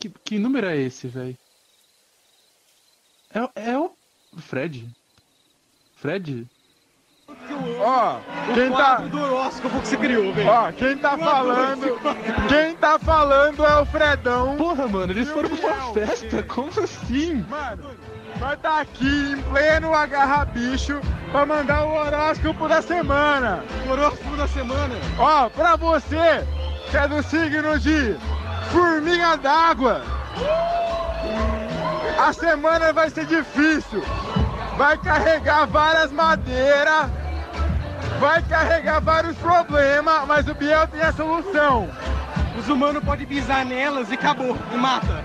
Que, que número é esse, velho? É, o- é o Fred? Fred? Ó, quem tá. Ó, quem tá falando. Quem tá falando é o Fredão. Porra, mano, eles foram pra uma festa? Como assim? Mano, vai tá aqui em pleno agarra bicho pra mandar o horóscopo da semana. Horóscopo da semana? Ó, pra você que é do signo de formiga d'água. A semana vai ser difícil. Vai carregar várias madeiras. Vai carregar vários problemas, mas o Biel tem a solução. Os humanos podem pisar nelas e acabou, e mata.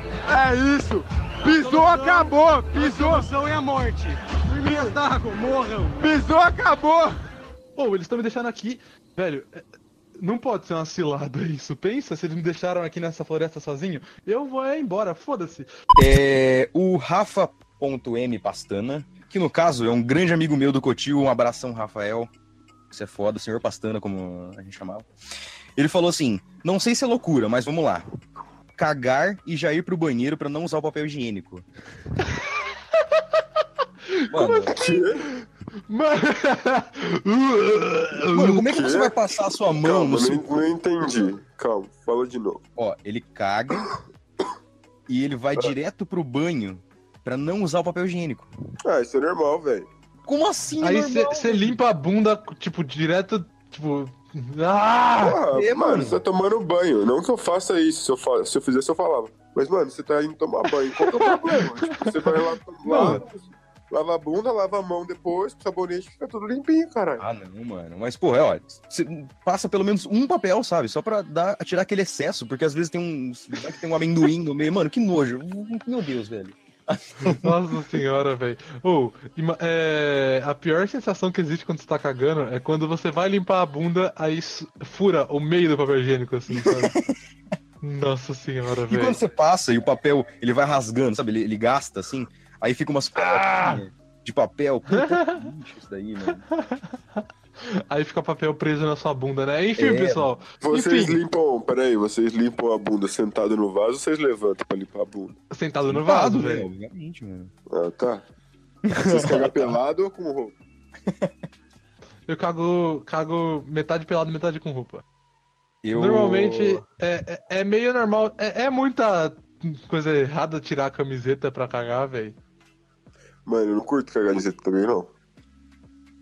É isso. Pisou, acabou. Pisou, A solução é a morte. Formigas d'água, morram. pisou, acabou. Pô, eles estão me deixando aqui. Velho, é- não pode ser uma cilada isso. Pensa se eles me deixaram aqui nessa floresta sozinho. Eu vou é embora, foda-se. É, o Rafa.m Pastana, que no caso é um grande amigo meu do Cotil, um abração, Rafael. Você é foda, senhor Pastana, como a gente chamava. Ele falou assim: não sei se é loucura, mas vamos lá. Cagar e já ir pro banheiro pra não usar o papel higiênico. Mano, Mano, mano, como é que você vai passar a sua mão Calma, no seu. não, não entendi. Calma, fala de novo. Ó, ele caga e ele vai direto pro banho pra não usar o papel higiênico. Ah, isso é normal, velho. Como assim, Aí você limpa a bunda, tipo, direto, tipo. Ah! Porra, é, mano, mano. você tá tomando banho. Não que eu faça isso. Se eu, fa... se eu fizesse, eu falava. Mas, mano, você tá indo tomar banho. Qual que é o problema? tipo, você vai lá, lava, lava a bunda, lava a mão depois, com sabonete, fica tudo limpinho, caralho. Ah, não, mano. Mas, porra, ó, você passa pelo menos um papel, sabe? Só pra dar, tirar aquele excesso, porque às vezes tem um, tem um amendoim no meio. Mano, que nojo. Meu Deus, velho. Nossa senhora, velho. Ou, ima- é, a pior sensação que existe quando você tá cagando é quando você vai limpar a bunda, aí fura o meio do papel higiênico, assim, sabe? Nossa senhora, E quando velho. você passa e o papel, ele vai rasgando, sabe? Ele, ele gasta, assim, aí fica umas pelotinhas de papel. Puta, que lixo isso daí, mano. Aí fica papel preso na sua bunda, né? Enfim, É. pessoal. Vocês Enfim, limpam, peraí, vocês limpam a bunda sentado no vaso ou vocês levantam pra limpar a bunda? sentado no vaso, né? velho. Obviamente, mano. Ah, tá. Vocês cagam pelado ou com roupa? Eu cago, cago metade pelado, metade com roupa. Eu... Normalmente é, é, é meio normal. É, é muita coisa errada tirar a camiseta pra cagar, velho. Mano, eu não curto cagar de jeito também, não.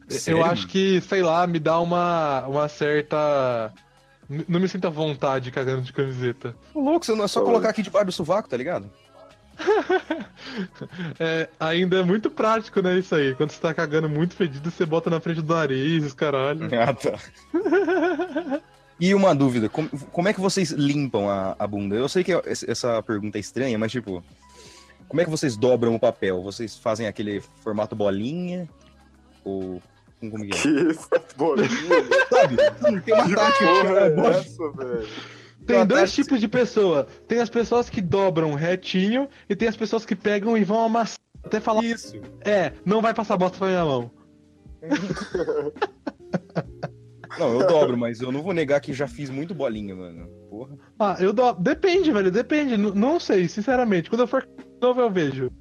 Sério, Eu acho que, sei lá, me dá uma, uma certa. N- Não me sinto à vontade cagando de camiseta. Ô, louco, você não é só Ô. colocar aqui debaixo do sovaco, tá ligado? É, ainda é muito prático, né? Isso aí. Quando você tá cagando muito fedido, você bota na frente do nariz, os caralho. Ah, tá. E uma dúvida, como, como é que vocês limpam a, a bunda? Eu sei que essa pergunta é estranha, mas tipo, como é que vocês dobram o papel? Vocês fazem aquele formato bolinha? Ou como que é? Que bolinha. Sabe? Tem uma Que tática. porra é essa, velho? Tem Uma dois tipos de pessoa. Tem as pessoas que dobram retinho e tem as pessoas que pegam e vão amassar até falar. Isso. É, não vai passar bosta pra minha mão. Não, eu dobro, mas eu não vou negar que já fiz muito bolinha, mano. Porra. Ah, eu dou. Depende, velho, depende. N- não sei, sinceramente. Quando eu for novo, eu vejo.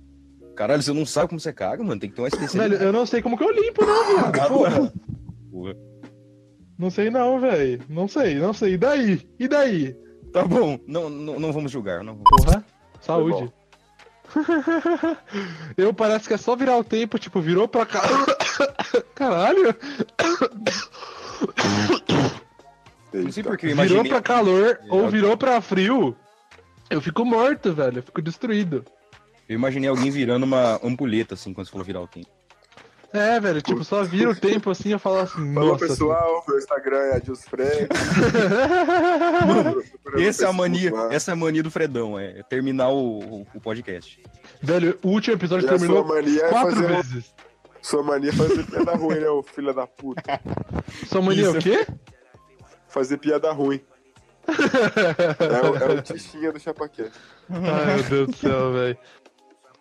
Caralho, você não sabe como você caga, mano? Tem que ter uma Velho, especialidade. eu não sei como que eu limpo, não, viado. Ah, Porra. Porra. Não sei não, velho. Não sei, não sei. E daí? E daí? Tá bom, não, não, não vamos julgar. Não. Porra. Saúde. eu parece que é só virar o tempo, tipo, virou pra cá. Caralho. Não sei por que eu Virou pra calor ou É. virou pra frio. Eu fico morto, velho. Eu fico destruído. Eu imaginei alguém virando uma ampulheta, assim, quando você falou virar o tempo. É, velho, tipo, só vira o tempo assim e eu falo assim, Fala nossa. pessoal, meu Instagram é Adilson Fred. Essa é a mania, essa é a mania do Fredão, é terminar o, o- podcast. Velho, o último episódio E terminou sua mania é quatro fazer um- vezes. Sua mania é fazer piada ruim, né, ô filho da puta? Sua mania é o Isso. quê? Fazer piada ruim. É, o- é o tichinha do Chapaquete. Ai, meu Deus do céu, velho.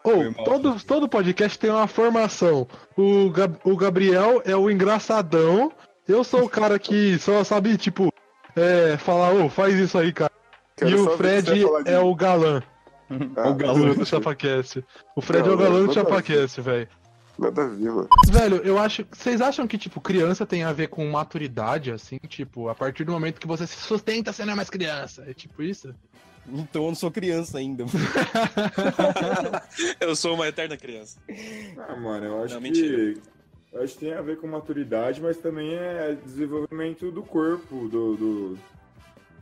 Ou, mal. todo, todo podcast tem uma formação. O, Gab- o Gabriel é o engraçadão. Eu sou o cara que só sabe, tipo, é, falar, ô, faz isso aí, cara. Quero e o Fred você vai falar de é o galã Ah, o galã. do, ChapaCast. O Fred Não, é o galã não, do. ChapaCast, velho. Nada a ver, mano. Velho, eu acho. Vocês acham que, tipo, criança tem a ver com maturidade, assim? Tipo, a partir do momento que você se sustenta, você não é mais criança. É tipo isso? Então eu não sou criança ainda. Eu sou uma eterna criança. Ah, mano, eu acho Não, que. mentira. Eu acho que tem a ver com maturidade, mas também é desenvolvimento do corpo, do. do...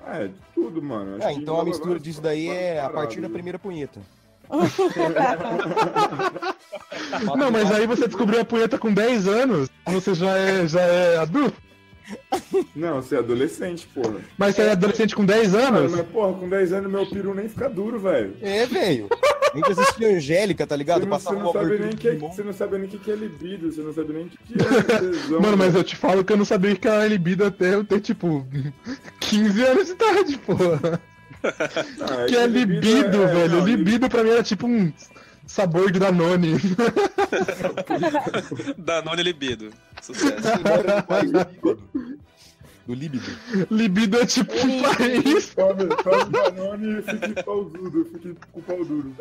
Ah, é de tudo, mano. Acho Ah, que então a mistura disso daí é a partir da paradas. primeira punheta. Não, mas aí você descobriu a punheta com 10 anos, você já é, já é adulto. Não, você é adolescente, porra. Mas você é adolescente com 10 Mano, anos? mas, porra, com 10 anos meu peru nem fica duro, velho. É, velho. A gente assistiu Angélica, tá Você ligado? não, você Passava não sabe nem que é, você não sabe nem o que que é libido, você não sabe nem o que que é tesão. Mano, mas eu te falo que eu não sabia que era libido até eu ter, tipo, 15 anos de idade, porra. Ah, Que é libido, é- velho. não, libido pra mim era tipo um sabor de Danone. Danone Libido. Sucesso. Do líbido. Libido é tipo um país. Tome, tome Danone e fique pau duro, fique com pau duro.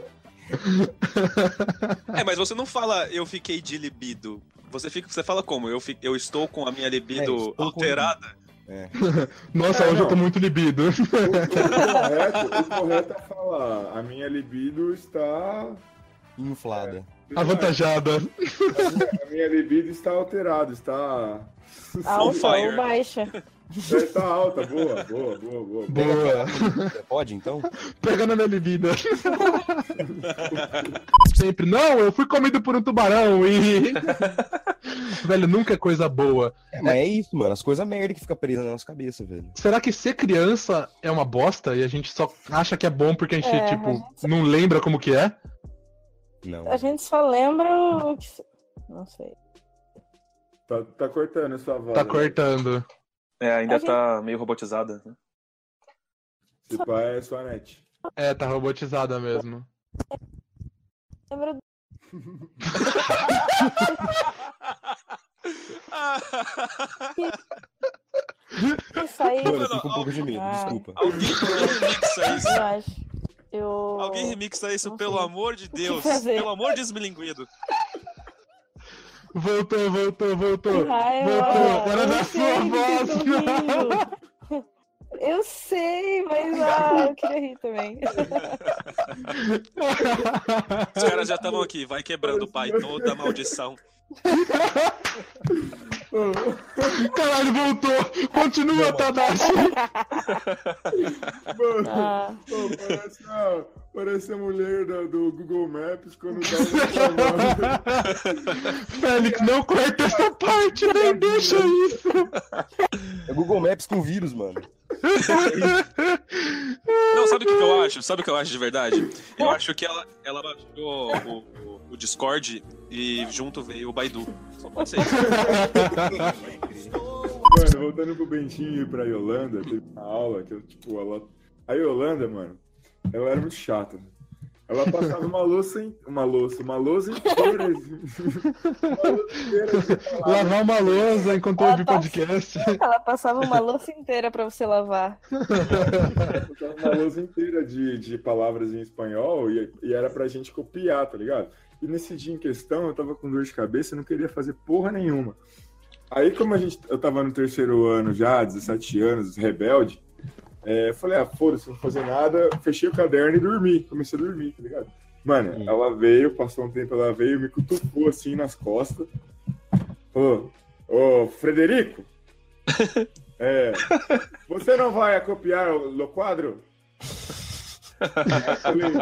É, mas você não fala eu fiquei de libido. Você, fica, você fala como? Eu, fi- eu estou com a minha É, libido estou com alterada? Nossa, É, hoje eu tô não. muito libido. O correto, o correto é falar, a minha libido está... Inflada. Avantajada. A minha, a libido está alterada, está... On fire. ou baixa. Está alta, boa, boa, boa, boa. Boa. Pode, então? Pega na minha libido. Sempre. Não, eu fui comido por um tubarão e. velho, nunca é coisa boa. É, mas é isso, mano. As coisas merda que fica presa na nossa cabeça, velho. Será que ser criança é uma bosta e a gente só acha que é bom porque a gente, É, tipo, a gente- não lembra como que é? Não. A gente só lembra o que. Não sei. Tá, tá cortando a sua voz. Tá né? cortando. É, ainda A gente- tá meio robotizada. né? Se pá, é sua net. É, tá robotizada mesmo. Lembra Isso aí. Mano, eu fico com um pouco de medo, Ah. desculpa. Alguém, remixa isso. Eu acho. Eu. Alguém remixa isso, pelo amor de Deus. Pelo amor de esmilinguido. Voltou, voltou, voltou. Ai, voltou. ó, Era eu da sei sua voz. Eu sei, mas ah, eu queria rir também. Os caras já estavam aqui, vai quebrando o pai toda a maldição. Caralho, voltou. Continua, Tadashi. Mano, Ah. pô, parece, a, parece a mulher da- do Google Maps quando dá uma Félix, não corta essa parte, nem deixa isso. É Google Maps com vírus, mano. Não, sabe o que, eu acho? Sabe o que eu acho de verdade? Eu acho que ela, ela baixou o, o- o Discord e junto veio o Baidu. Só pode ser isso. Mano, voltando pro Bentinho e pra Yolanda, teve uma aula que eu, tipo, ela. A Yolanda, mano, ela era muito chata. Ela passava uma louça, em... uma louça, uma louça inteira. uma louça inteira. Lavar uma lousa enquanto Ela ouvir tá- podcast. Ela passava uma louça inteira pra você lavar. Passava uma louça inteira de, de palavras em espanhol e, e era pra gente copiar, tá ligado? E nesse dia em questão, eu tava com dor de cabeça e não queria fazer porra nenhuma. Aí, como a gente, eu tava no terceiro ano já, 17 anos, rebelde, é, eu falei, ah, foda-se, não vou fazer nada, fechei o caderno e dormi. Comecei a dormir, tá ligado? Mano, ela veio, passou um tempo, ela veio, me cutucou assim nas costas. Falou, ô, Frederico, é, você não vai copiar o, o quadro? Aí eu falei,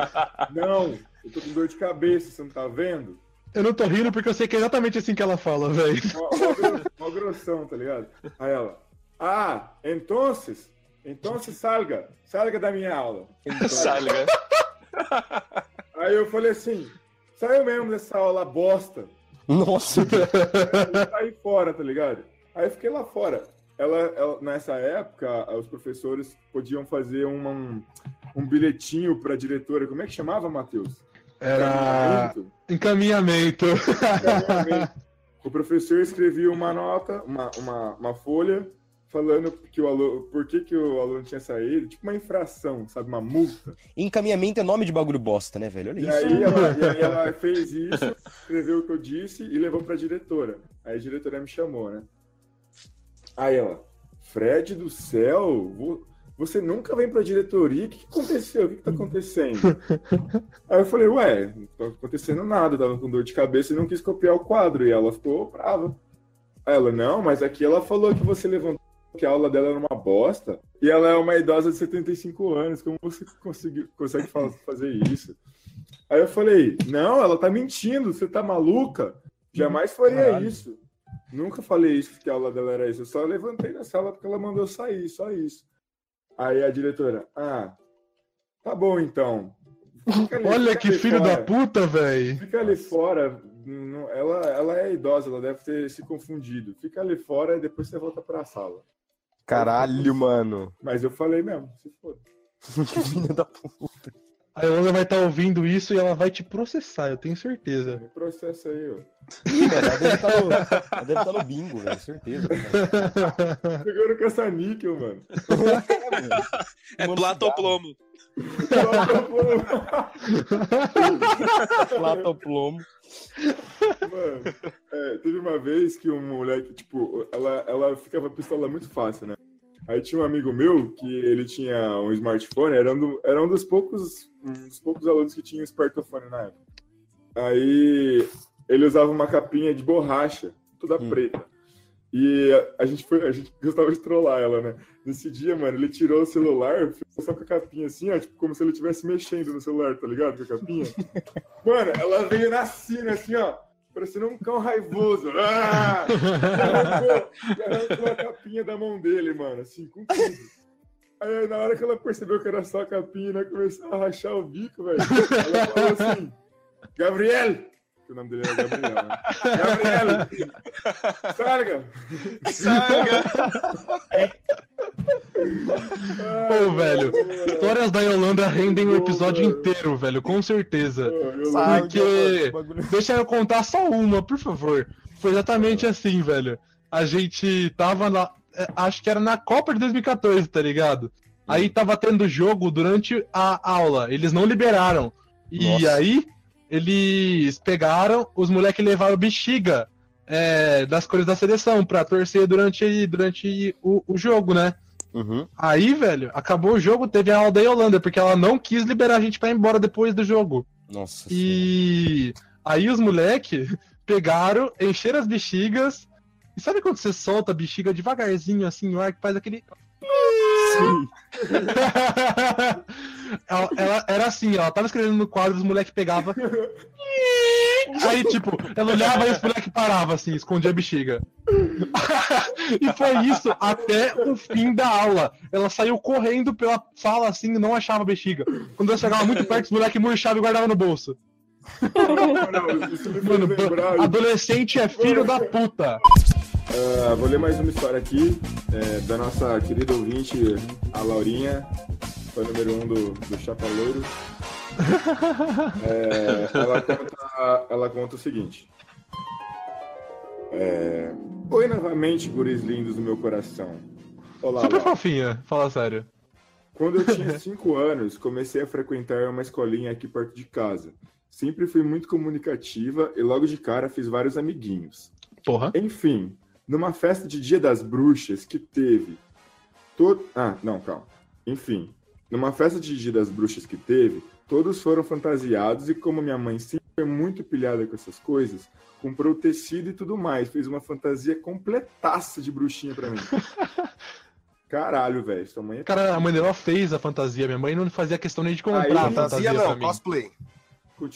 não, eu tô com dor de cabeça, você não tá vendo? Eu não tô rindo porque eu sei que é exatamente assim que ela fala, velho. Mó- mó gro- Mó grossão, tá ligado? Aí ela, ah, entonces, entonces salga, salga da minha aula. Salga. Aí eu falei assim, saiu mesmo dessa aula bosta. Nossa. Saí fora, tá ligado? Aí eu fiquei lá fora. Ela, ela- nessa época, os professores podiam fazer uma- um, um bilhetinho pra diretora. Como é que chamava, Matheus? Era Encaminhamento. encaminhamento. Encaminhamento. O professor escrevia uma nota, uma, uma, uma folha, falando que o aluno, por que, que o aluno tinha saído, tipo uma infração, sabe? Uma multa. Encaminhamento é nome de bagulho bosta, né, velho? Olha E isso. aí, ela, e aí ela fez isso, escreveu o que eu disse e levou pra diretora. Aí a diretora me chamou, né? Aí ela, Fred do céu, vo- você nunca vem pra diretoria? O que, que aconteceu? O que, que tá acontecendo? Aí eu falei, ué, não tá acontecendo nada, eu tava com dor de cabeça e não quis copiar o quadro. E ela ficou brava. Aí ela, não, mas aqui ela falou que você levantou que a aula dela era uma bosta. E ela é uma idosa de 75 anos, como você consegue fa- fazer isso? Aí eu falei, não, ela tá mentindo, você tá maluca? Jamais faria Caralho. isso. Nunca falei isso, que a aula dela era isso. Eu só levantei na sala porque ela mandou sair, só isso. Aí a diretora, ah, tá bom então. Ali- Olha que filho fora. da puta, velho. Fica ali fora. Ela, ela é idosa, ela deve ter se confundido. Fica ali fora e depois você volta pra sala. Caralho, mano. Mas eu falei mesmo, se foda. Que filho da puta. A Yolanda vai estar ouvindo isso e ela vai te processar, eu tenho certeza. Me processa aí, ó. Ih, ela deve estar no, bingo, velho, certeza. cara. Pegando caça-níquel, mano. É platoplomo. Platoplomo. Mano, é, teve uma vez que um moleque, tipo, ela, ela ficava pistola muito fácil, né? Aí tinha um amigo meu que ele tinha um smartphone, era um, do- era um dos poucos um dos poucos alunos que tinha um smartphone na época. Aí ele usava uma capinha de borracha, toda preta. E a, a gente foi, a gente gostava de trollar ela, né? Nesse dia, mano, ele tirou o celular, ficou só com a capinha assim, ó, tipo, como se ele estivesse mexendo no celular, tá ligado? Com a capinha. Mano, ela veio na assim, ó, parecendo um cão raivoso. Ah! Arrancou, arrancou a capinha da mão dele, mano, assim, com tudo. Aí, na hora que ela percebeu que era só a capinha, né, começou a rachar o bico, velho. Ela falou assim, Gabriel! Que o nome dele era Gabriel, né? Gabriel! Sarga! Pô, velho, histórias da Yolanda rendem um episódio inteiro, velho, com certeza. Porque. Deixa eu contar só uma, por favor. Foi exatamente assim, velho. A gente tava na. é, Acho que era na Copa de 2014, tá ligado? Aí tava tendo jogo durante a aula. Eles não liberaram. E Nossa. aí, eles pegaram, os moleques levaram bexiga é, das cores da seleção pra torcer durante, durante o, o jogo, né? Uhum. Aí, velho, acabou o jogo, teve a aula da Yolanda, porque ela não quis liberar a gente pra ir embora depois do jogo. Nossa. E aí os moleque pegaram, encheram as bexigas. E sabe quando você solta a bexiga devagarzinho, assim, o ar que faz aquele. Ela, ela- era assim, ela tava escrevendo no quadro, os moleques pegavam. Aí, tipo, ela olhava e os moleques paravam, assim, escondia a bexiga. e foi isso até o fim da aula. Ela saiu correndo pela sala, assim, e não achava a bexiga. Quando ela chegava muito perto, os moleques murchavam e guardavam no bolso. Não, fez Mano, lembrar. adolescente é filho da puta. Ah, vou ler mais uma história aqui, é, da nossa querida ouvinte, a Laurinha, fã número um do, do Chapa Louro. É, ela, conta, ela conta o seguinte. É, Oi novamente, guris lindos do meu coração. Olá, Super fofinha, fala sério. Quando eu tinha 5 anos, comecei a frequentar uma escolinha aqui perto de casa. Sempre fui muito comunicativa e logo de cara fiz vários amiguinhos. Porra. Enfim, numa festa de Dia das Bruxas que teve. To... Ah, não, calma. Enfim, numa festa de Dia das Bruxas que teve, todos foram fantasiados e como minha mãe sempre foi muito pilhada com essas coisas, comprou tecido e tudo mais, fez uma fantasia completaça de bruxinha pra mim. Caralho, velho, sua mãe é Cara, a mãe dela fez a fantasia. Minha mãe não fazia questão nem de comprar Aí, a fantasia Fantasia não, cosplay.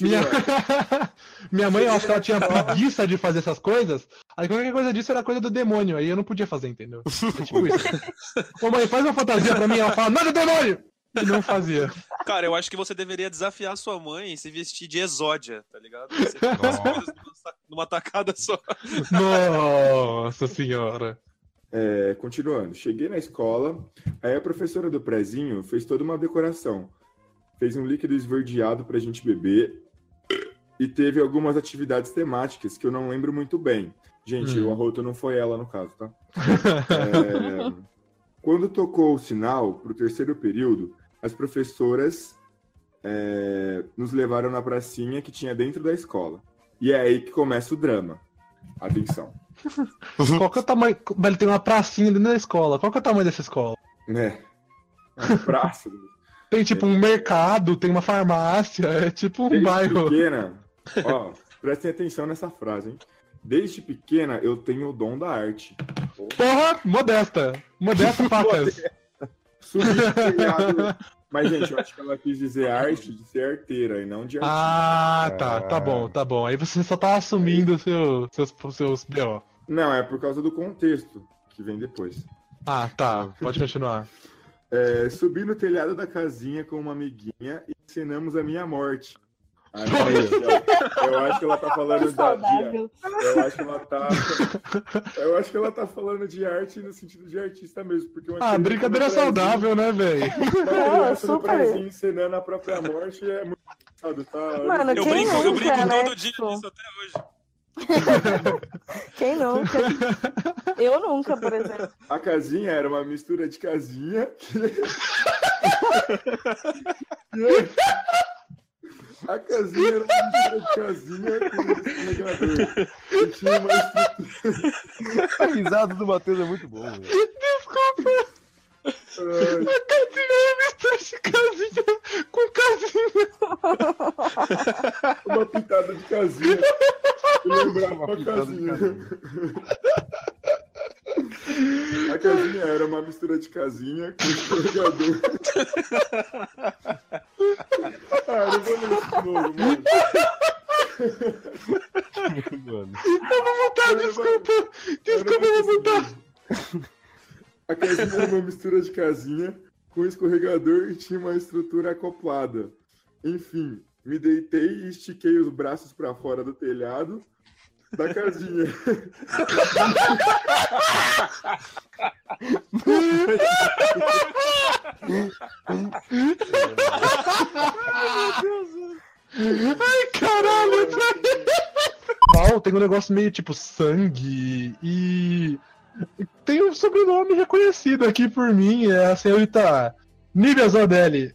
Minha... Continua. Minha mãe, eu acho que ela tinha preguiça de fazer essas coisas. Aí qualquer coisa disso era coisa do demônio. Aí eu não podia fazer, entendeu? É tipo isso. Ô mãe, faz uma fantasia pra mim. Ela fala, nada demônio! E não fazia. Cara, eu acho que você deveria desafiar sua mãe e se vestir de exódia, tá ligado? Você faz as coisas numa- numa tacada só. Nossa senhora. É, continuando, cheguei na escola, aí a professora do prezinho fez toda uma decoração. Fez um líquido esverdeado pra gente beber e teve algumas atividades temáticas que eu não lembro muito bem. Gente, Hum. o arroto não foi ela no caso, tá? É, quando tocou o sinal pro terceiro período, as professoras é, nos levaram na pracinha que tinha dentro da escola. E é aí que começa o drama. Atenção. Qual que é o tamanho. Velho, tem uma pracinha dentro da escola. Qual que é o tamanho dessa escola? É. Uma praça. Tem tipo um mercado, tem uma farmácia, é tipo um Desde bairro. pequena, ó, prestem atenção nessa frase, hein? Desde pequena eu tenho o dom da arte. Porra, modesta. Modesta, facas. Telhado. Mas, gente, eu acho que ela quis dizer arte de ser arteira e não de artista. Ah, tá, tá bom, tá bom. Aí você só tá assumindo seu, seus, seus BO. Não, é por causa do contexto que vem depois. Ah, tá, pode continuar. É, subi no telhado da casinha com uma amiguinha e encenamos a minha morte. Não, eu, eu acho que ela tá falando da, de, eu acho que ela tá eu acho que ela tá falando de arte no sentido de artista mesmo, porque uma Ah, brincadeira saudável, né, velho? No super. Brasil encenando a própria morte é muito engraçado, tá? Mano, Eu quem brinco, eu nunca, brinco né? todo dia Tipo, disso até hoje. Quem nunca? Eu nunca, por exemplo. A casinha era uma mistura de casinha. A casinha era uma mistura de casinha com. E tinha uma estrutura. A risada do Matheus é muito bom, velho. A casinha é mistura de casinha com casinha. Uma pitada de casinha. Eu lembrava uma pitada de casinha. A casinha era uma mistura de casinha com escorregador. Ah, eu não vou ler isso de novo, mano. Mano. Eu vou botar, desculpa. Desculpa, eu vou botar. A casinha era uma mistura de casinha com escorregador e tinha uma estrutura acoplada. Enfim, me deitei e estiquei os braços para fora do telhado da casinha. Ai, caralho. Val, tem um negócio meio tipo sangue e. Tem um sobrenome reconhecido aqui por mim, é a senhorita Nívia Zodelli.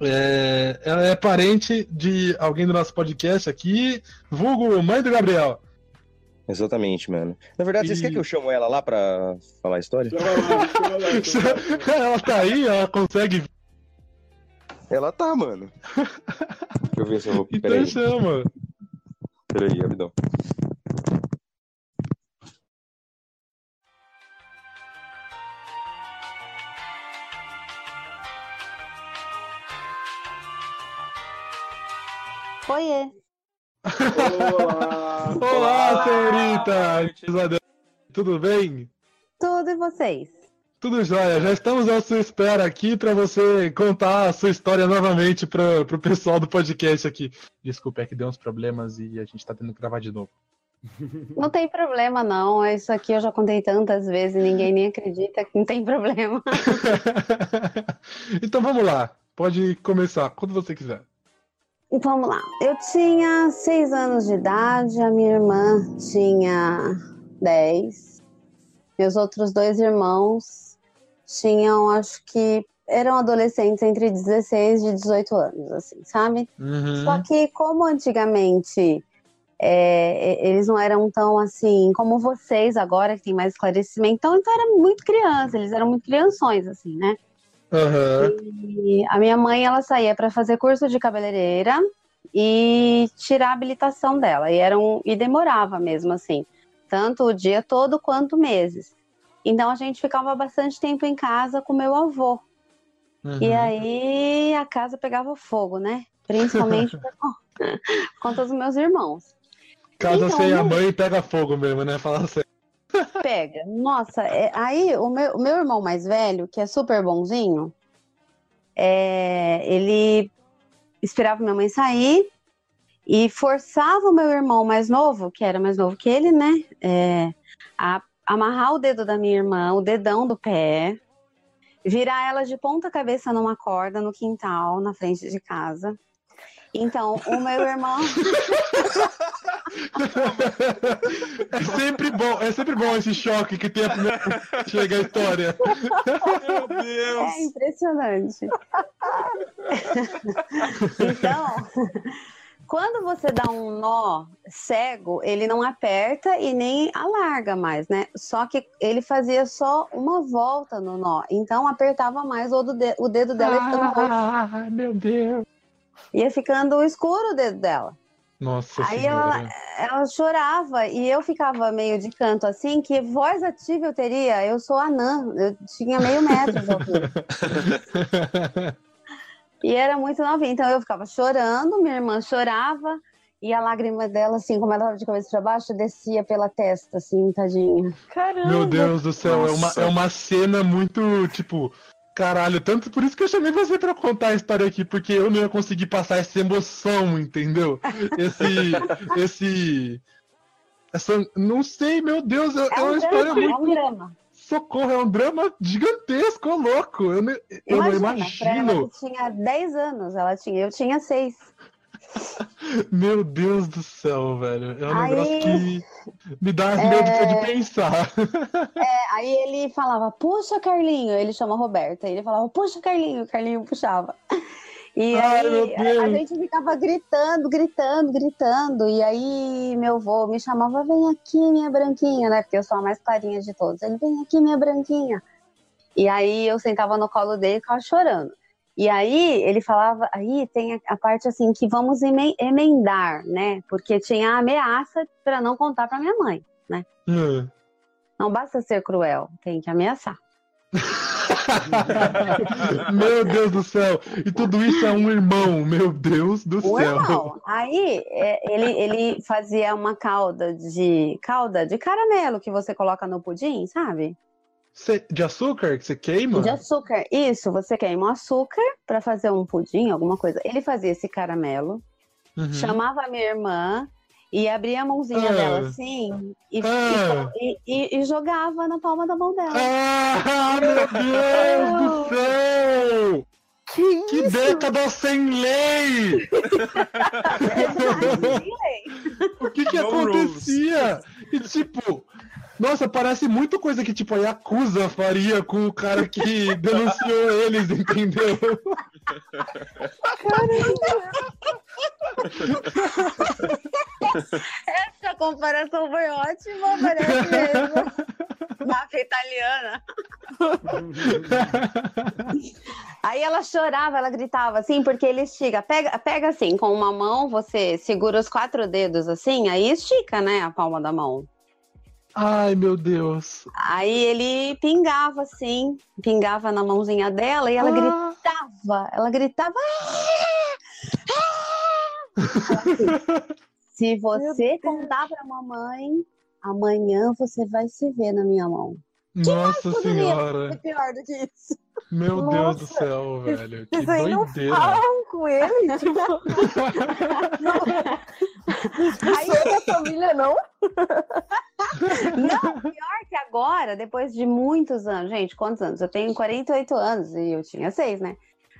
É, ela é parente de alguém do nosso podcast aqui, vulgo mãe do Gabriel. Exatamente, mano. Na verdade, vocês E- querem que eu chamo ela lá pra falar a história? Ela tá aí, ela consegue. Ela tá, mano. Deixa eu ver se eu vou. Então Peraí, chama. peraí, rapidão. Oiê. Olá! Olá, senhorita! Tudo bem? Tudo e vocês? Tudo jóia, já estamos à sua espera aqui para você contar a sua história novamente para o pessoal do podcast aqui. Desculpa, é que deu uns problemas e a gente tá tendo que gravar de novo. Não tem problema, não. Isso aqui eu já contei tantas vezes e ninguém nem acredita que não tem problema. então vamos lá, pode começar quando você quiser. Vamos lá. Eu tinha seis anos de idade, a minha irmã tinha dez. Meus outros dois irmãos tinham, acho que eram adolescentes entre 16 e 18 anos, assim, sabe? Uhum. Só que como antigamente é, eles não eram tão assim como vocês agora, que tem mais esclarecimento, então, então era muito criança, eles eram muito crianções, assim, né? E a minha mãe, ela saía para fazer curso de cabeleireira e tirar a habilitação dela. E, era um, e demorava mesmo, assim. Tanto o dia todo quanto meses. Então a gente ficava bastante tempo em casa com meu avô. Uhum. E aí a casa pegava fogo, né? Principalmente por con- por conta dos meus irmãos. Casa Então, sem a não- mãe pega fogo mesmo, né? Fala sério. Pega. Nossa, é- aí o meu, o meu irmão mais velho, que é super bonzinho, é, ele esperava minha mãe sair e forçava o meu irmão mais novo, que era mais novo que ele, né, é, a amarrar o dedo da minha irmã, o dedão do pé, virar ela de ponta cabeça numa corda no quintal, na frente de casa. Então, o meu irmão. É sempre bom, é sempre bom esse choque que tem a primeira vez que chega a história. Meu Deus! É impressionante. então, quando você dá um nó cego, ele não aperta e nem alarga mais, né? Só que ele fazia só uma volta no nó, então apertava mais o, do de- o dedo dela ficando roxo. Ah, meu Deus. Ia ficando escuro o dedo dela. Nossa Aí ela, senhora. ela chorava e eu ficava meio de canto assim, que voz ativa eu teria? Eu sou anã, eu tinha meio metro de altura. E era muito novinha, então eu ficava chorando, minha irmã chorava, e a lágrima dela, assim, como ela estava de cabeça para baixo, descia pela testa, assim, tadinha. Caramba. Meu Deus do céu, é uma, é uma cena muito, tipo, Caralho, tanto por isso que eu chamei você pra contar a história aqui, porque eu não ia conseguir passar essa emoção, entendeu? Esse. esse. Essa. Não sei, meu Deus, é, é uma um história drama, muito. é um drama. Socorro, é um drama gigantesco, louco. Eu, não- eu não Imagina, ela imagino. que tinha 10 anos, ela tinha, eu tinha 6. Meu Deus do céu, velho. É um Aí- negócio que me dá É. medo de pensar. É, aí ele falava, puxa, Carlinho. Ele chama Roberta. Ele falava, puxa, Carlinho. Carlinho puxava. E Ai, aí a, a gente ficava gritando, gritando, gritando. E aí meu avô me chamava, vem aqui, minha branquinha, né? Porque eu sou a mais clarinha de todos. Ele, vem aqui, minha branquinha. E aí eu sentava no colo dele e ficava chorando. E aí ele falava, aí tem a, parte assim que vamos emen- emendar, né? Porque tinha a ameaça para não contar para minha mãe, né? Hum. Não basta ser cruel, tem que ameaçar. meu Deus do céu. E tudo isso é um irmão, meu Deus do O céu. irmão. Aí é, ele, ele fazia uma calda de calda de caramelo que você coloca no pudim, sabe? Cê- de açúcar que você queima? De açúcar. Isso, você queima o açúcar para fazer um pudim, alguma coisa. Ele fazia esse caramelo, Uhum. chamava a minha irmã e abria a mãozinha Ah. dela assim e, Ah. e- e- e jogava na palma da mão dela. Ah, meu Deus do céu! Que, década sem lei! o que que No acontecia? E tipo, nossa, parece muito coisa que tipo a Yakuza faria com o cara que denunciou eles, entendeu? Essa comparação foi ótima, parece mesmo. Máfia italiana. Aí ela chorava, ela gritava assim, porque ele estica. Pega, pega assim, com uma mão, você segura os quatro dedos assim, aí estica, né, a palma da mão. Ai, meu Deus. Aí ele pingava assim, pingava na mãozinha dela e ela Ah. gritava. Ela gritava. "Ah! Ah!" Se você contar pra mamãe, amanhã você vai se ver na minha mão. Nossa Poderia ser senhora. pior do que isso. Meu Deus do Nossa. céu, velho. Que Isso aí não doideira. falam com ele, tipo. Aí, é da família, não? Não, pior que agora, depois de muitos anos, gente, quantos anos? Eu tenho 48 anos e eu tinha seis, né?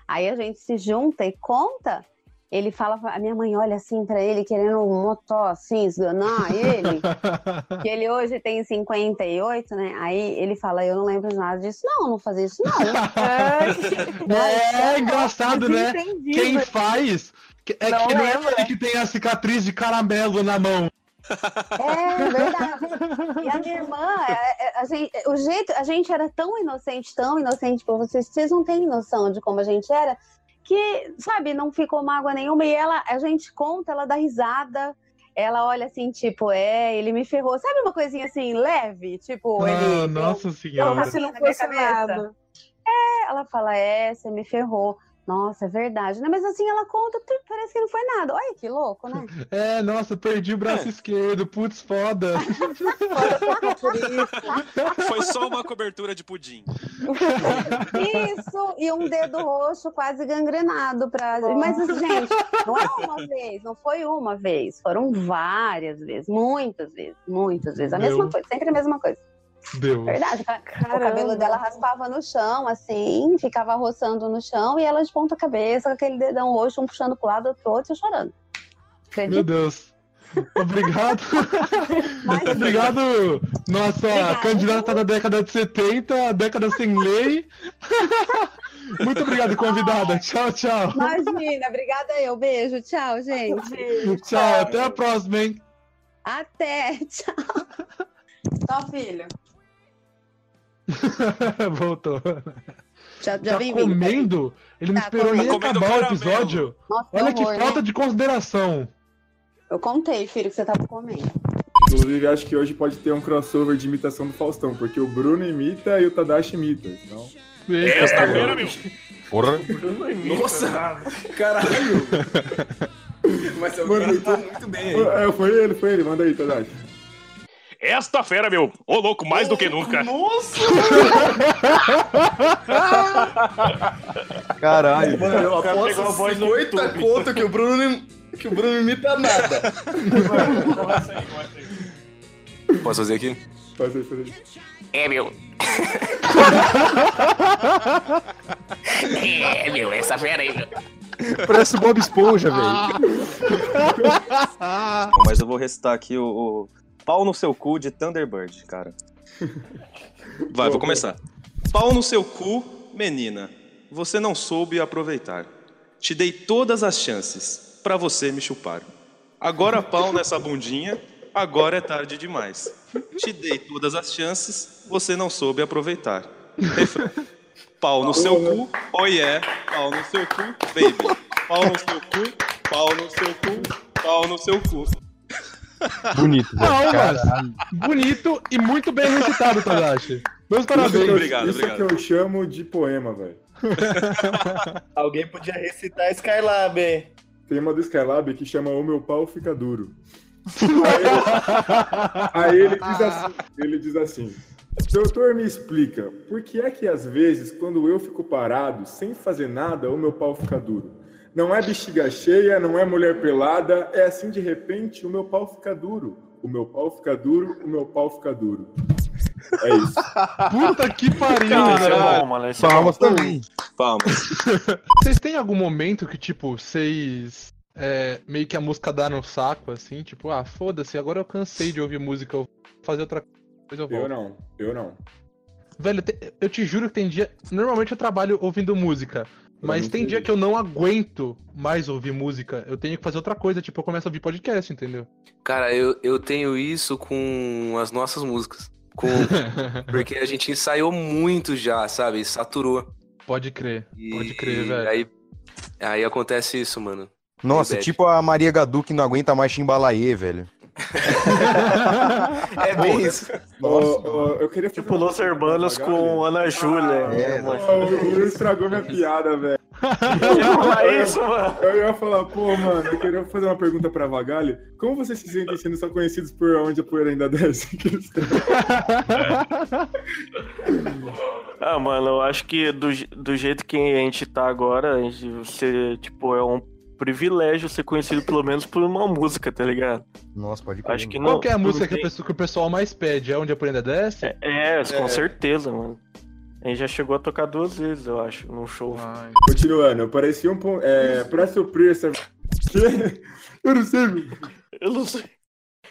Aí a gente se junta e conta. Ele fala, a minha mãe olha assim pra ele, querendo um motó assim, esganar ele. que ele hoje tem 58, né? Aí ele fala, eu não lembro de nada disso. Não, não fazia isso, não. É engraçado, né? Quem faz é Não que não é lembra. aquele que tem a cicatriz de caramelo na mão. É verdade. E a minha irmã, é, é, a gente, o jeito, a gente era tão inocente, tão inocente pra vocês, vocês não têm noção de como a gente era, que, sabe, não ficou mágoa nenhuma. E ela, a gente conta, ela dá risada. Ela olha assim, tipo, é, ele me ferrou. Sabe uma coisinha assim, leve? Tipo, Ah, ele. nossa eu, senhora. eu, não fosse nada. É, ela fala, é, você me ferrou. Nossa, é verdade. Né? Mas assim, ela conta, parece que não foi nada. Olha que louco, né? É, nossa, perdi o braço esquerdo. Putz, foda. Foi só uma cobertura de pudim. Isso, e um dedo roxo quase gangrenado pra. Mas, gente, não é uma vez, não foi uma vez, foram várias vezes, muitas vezes, muitas vezes. A Meu. mesma coisa, sempre a mesma coisa. Deus. Verdade. O cabelo dela raspava no chão, assim, ficava roçando no chão, e ela de ponta cabeça, com aquele dedão roxo, um puxando pro lado, pro outro, e chorando. Meu? Deus. Obrigado. Obrigado, nossa Obrigada. candidata da década de 70, a década sem lei. Muito obrigado, convidada. Tchau, tchau. Imagina, obrigada eu. Beijo, tchau, gente. Tchau, até a próxima, hein? Até, tchau. Tchau, filho. Voltou. Já, já Tá vem vindo. comendo? Ele não Tá esperou nem acabar o episódio. Nossa, Olha que horror, falta né? de consideração. Eu contei, filho, que você tava comendo. Inclusive, acho que hoje pode ter um crossover de imitação do Faustão, porque o Bruno imita e o Tadashi imita. Então... Sexta-feira, meu. Porra. Nossa! Caralho! Mas eu Mano, tá muito bem aí. É, foi ele, foi ele. Manda aí, Tadashi. Esta fera, meu. Ô, louco, mais do que nunca. Nossa! Caralho. Mano, eu aposto pegou a voz no 50 YouTube. conto que o Bruno, nem- que o Bruno imita nada. Posso fazer aqui? Faz aí, faz aí. É, meu. é, meu, essa fera aí, meu. Parece o Bob Esponja, velho. Mas eu vou recitar aqui o, o pau no seu cu de Thunderbird, cara. Vai, vou começar. Pau no seu cu, menina. Você não soube aproveitar. Te dei todas as chances pra você me chupar. Agora pau nessa bundinha, agora é tarde demais. Te dei todas as chances, você não soube aproveitar. Refrão. Pau no seu cu, oh yeah, pau no seu cu, baby. Pau no seu cu, pau no seu cu, pau no seu cu. Bonito, velho. Não, bonito e muito bem recitado, Tadashi. Meus parabéns. Obrigado, Isso obrigado. que eu chamo de poema, velho. Alguém podia recitar Skylab, hein? Tem uma do Skylab que chama O Meu Pau Fica Duro. Aí ele diz assim, ele diz assim, doutor me explica, por que é que às vezes quando eu fico parado, sem fazer nada, o meu pau fica duro? Não é bexiga cheia, não é mulher pelada, é assim de repente o meu pau fica duro. O meu pau fica duro, o meu pau fica duro. É isso. Puta que pariu, Cara, esse é bom, mano. Esse é Palmas bom. também. Palmas. Vocês têm algum momento que, tipo, vocês. é, meio que a música dá no saco, assim? Tipo, ah, foda-se, agora eu cansei de ouvir música, eu vou fazer outra coisa, eu volto. Eu não, eu não. Velho, te- eu te juro que tem dia. Normalmente eu trabalho ouvindo música. Mas tem dia que eu não aguento mais ouvir música. Eu tenho que fazer outra coisa, tipo, eu começo a ouvir podcast, entendeu? Cara, eu, eu tenho isso com as nossas músicas. Com... Porque a gente ensaiou muito já, sabe? Saturou. Pode crer, E pode crer, velho. Aí, aí acontece isso, mano. Nossa, tipo a Maria Gadu que não aguenta mais Chimbalaê, velho. É bem isso. Ó, eu queria fazer Tipo Los Hermanos com Ana Júlia. É, mano. Ó, O Will estragou minha piada, velho. Eu ia falar isso, mano. Eu ia falar, pô, mano, eu queria fazer uma pergunta pra Vagali. Como vocês se sentem sendo só conhecidos por onde a poeira ainda desce? Ah, mano, eu acho que do, do jeito que a gente tá agora, a gente, você, tipo, é um privilégio ser conhecido pelo menos por uma música, tá ligado? Nossa, pode crer. Acho que não. Qual que é a música que, tem- o pessoal, que o pessoal mais pede? É onde a poeira desce? É, com É. certeza, mano. A gente já chegou a tocar duas vezes, eu acho, num show. Ai. Continuando, eu parecia um ponto. É, pra surpresa. Que? Eu não sei, meu. Eu não sei.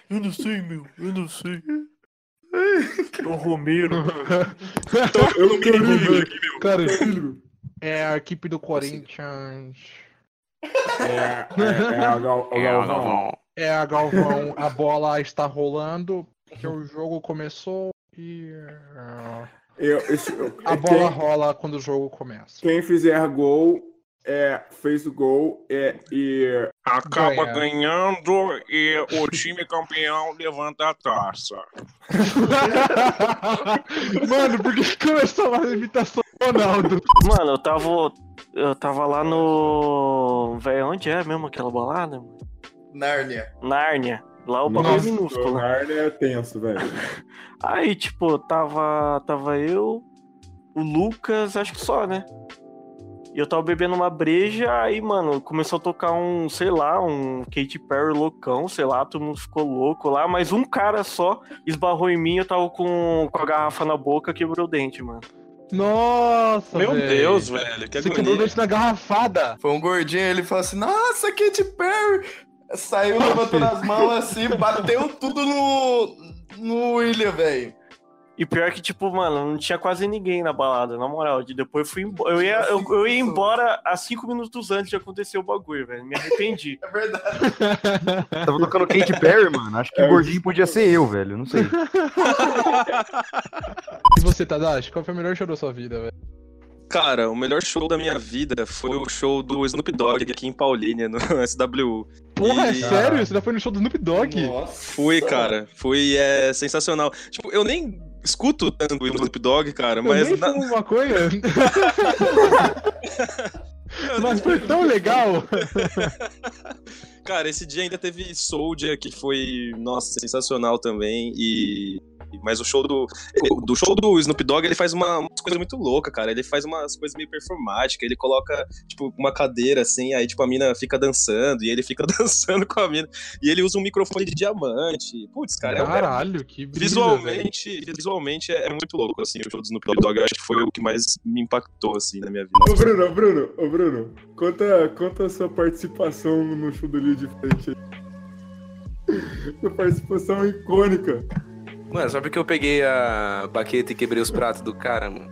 Eu não sei, meu. Eu não sei. O Romero. Eu não queria ver. Cara, é a equipe do Corinthians. É, é, é a Gal, o Galvão. É a Galvão. A bola está rolando. Que o jogo começou e. Eu, esse, eu- A quem- bola rola quando o jogo começa. Quem fizer gol é, fez o gol é, e. Acaba Ganha. ganhando e o time campeão levanta a taça. Mano, por que começou a imitação do Ronaldo? Mano, eu tava. Eu tava lá no. Véi, onde é mesmo aquela balada? mano? Nárnia. Nárnia. Lá o bagulho é minúsculo. O? Narnia é tenso, velho. Aí, tipo, tava. Tava eu, o Lucas, acho que só, né? E eu tava bebendo uma breja, aí, mano, começou a tocar um, sei lá, um Katy Perry loucão, sei lá, todo mundo ficou louco lá, mas um cara só esbarrou em mim, eu tava com, com a garrafa na boca, quebrou o dente, mano. Nossa, Meu velho. Deus, velho. Que Você quebrou o agonia. dente na garrafada. Foi um gordinho, ele falou assim, nossa, Katy Perry! Saiu levantando as mãos assim, bateu tudo no, no William, velho. E pior que, tipo, mano, não tinha quase ninguém na balada, na moral. De depois eu fui embora. Eu ia, eu, eu ia embora há cinco minutos antes de acontecer o bagulho, velho. Me arrependi. É verdade. Tava tocando Katy Perry, mano. Acho que o gordinho podia ser eu, velho. Não sei. E você, Tadashi, qual foi o melhor show da sua vida, velho? Cara, o melhor show da minha vida foi o show do Snoop Dogg aqui em Paulínia, no SWU. Porra, é E- sério? Você já foi no show do Snoop Dogg? Nossa. Fui, cara. Fui, é sensacional. Tipo, eu nem escuto tanto o Snoop Dogg, cara, Eu mas nem na- fumo maconha. Mas foi tão legal. Cara, esse dia ainda teve Soldier, que foi, nossa, sensacional também. E. Mas o show do. Do show do Snoop Dogg, ele faz uma, umas coisas muito loucas, cara. Ele faz umas coisas meio performáticas. Ele coloca, tipo, uma cadeira assim, aí, tipo, a mina fica dançando, e ele fica dançando com a mina. E ele usa um microfone de diamante. Putz, cara, é um- Caralho, que brilho, Visualmente, visualmente é, é muito louco, assim, o show do Snoop Dogg. Eu acho que foi o que mais me impactou, assim, na minha vida. Ô, Bruno, ô, Bruno, ô, Bruno, conta, conta a sua participação no show do Lio de frente. Sua participação icônica. Mano, só porque eu peguei a baqueta e quebrei os pratos do cara, mano.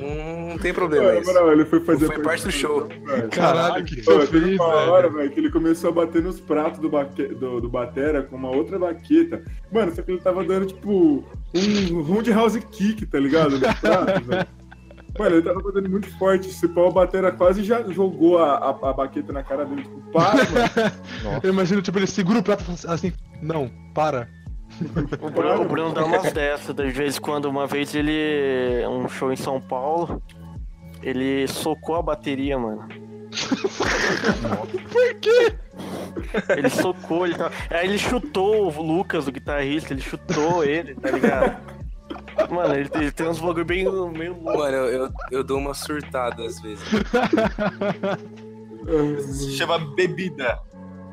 Não, não tem problema Mano, isso. na moral, ele foi fazer Foi parte do show. Velho. Caralho, que Pô, fez, uma velho? hora, velho, que ele começou a bater nos pratos do, baque... do, do Batera com uma outra baqueta. Mano, só que ele tava dando, tipo, um roundhouse kick, tá ligado? Nos pratos, velho. Mano, ele tava batendo muito forte. Esse pau, o Batera quase já jogou a, a, a baqueta na cara dele. Tipo, para, mano. Eu imagino, tipo, ele segura o prato e fala assim, não, para. O Bruno, o Bruno dá umas dessas, de vez em quando. Uma vez ele. Um show em São Paulo. Ele socou a bateria, mano. Por quê? Ele socou, ele tava... Aí ele chutou o Lucas, o guitarrista, ele chutou ele, tá ligado? Mano, ele tem, ele tem uns bagulho bem meio louco. Mano, eu, eu, eu dou uma surtada às vezes. Se chama bebida.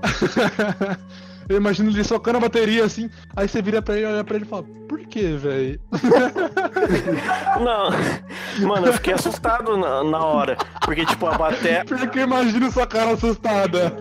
Eu imagino ele socando a bateria assim, aí você vira pra ele, olha pra ele e fala, por que, velho? Não, mano, eu fiquei assustado na, na hora. Porque, tipo, a bateria. Porque imagina sua cara assustada.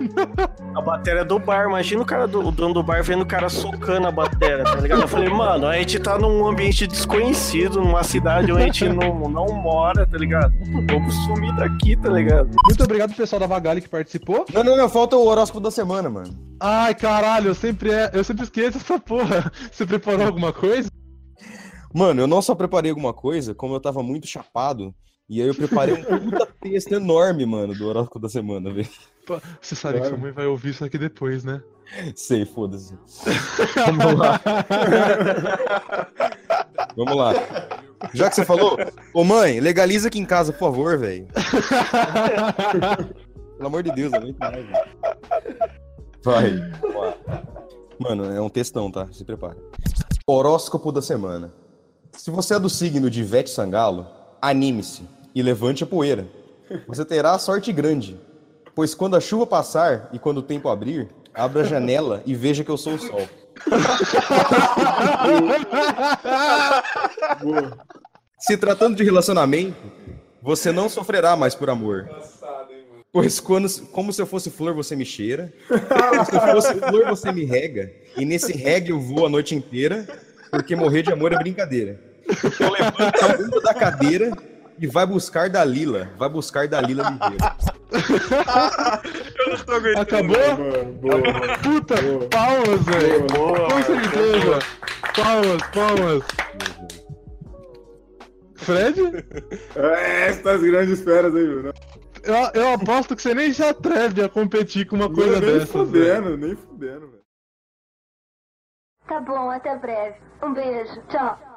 A bateria do bar, imagina o cara do o dono do bar vendo o cara socando a bateria, tá ligado? Eu falei, mano, a gente tá num ambiente desconhecido, numa cidade onde a gente não, não mora, tá ligado? Vamos sumir daqui, tá ligado? Muito obrigado pro pessoal da Vagali que participou. Não, não, não, falta o horóscopo da semana, mano. Ai, caralho, eu sempre, é, eu sempre esqueço essa porra. Você preparou alguma coisa? Mano, eu não só preparei alguma coisa, como eu tava muito chapado, e aí eu preparei um puta texto enorme, mano, do horóscopo da semana, velho. Você sabe que sua mãe vai ouvir isso aqui depois, né? Sei, foda-se. Vamos lá. Vamos lá. Já que você falou, ô mãe, legaliza aqui em casa, por favor, velho. Pelo amor de Deus, eu não mais, velho. Vai. Mano, é um textão, tá? Se prepara. Horóscopo da semana. Se você é do signo de Ivete Sangalo, anime-se e levante a poeira. Você terá sorte grande, pois quando a chuva passar e quando o tempo abrir, abra a janela e veja que eu sou o sol. Se tratando de relacionamento, você não sofrerá mais por amor. Pois quando, como se eu fosse flor, você me cheira. Como se eu fosse flor, você me rega. E nesse rega eu vou a noite inteira, porque morrer de amor é brincadeira. Então levanta a bunda da cadeira e vai buscar Dalila. Vai buscar Dalila Ligeira. Eu não tô aguentando. Acabou? Puta, palmas, velho. Com certeza. Palmas, palmas. Fred? É, essas grandes feras aí, Bruno. Eu, eu aposto que você nem se atreve a competir com uma coisa nem dessas. fudendo, velho. nem fudendo, velho. Tá bom, até breve. Um beijo. Tchau.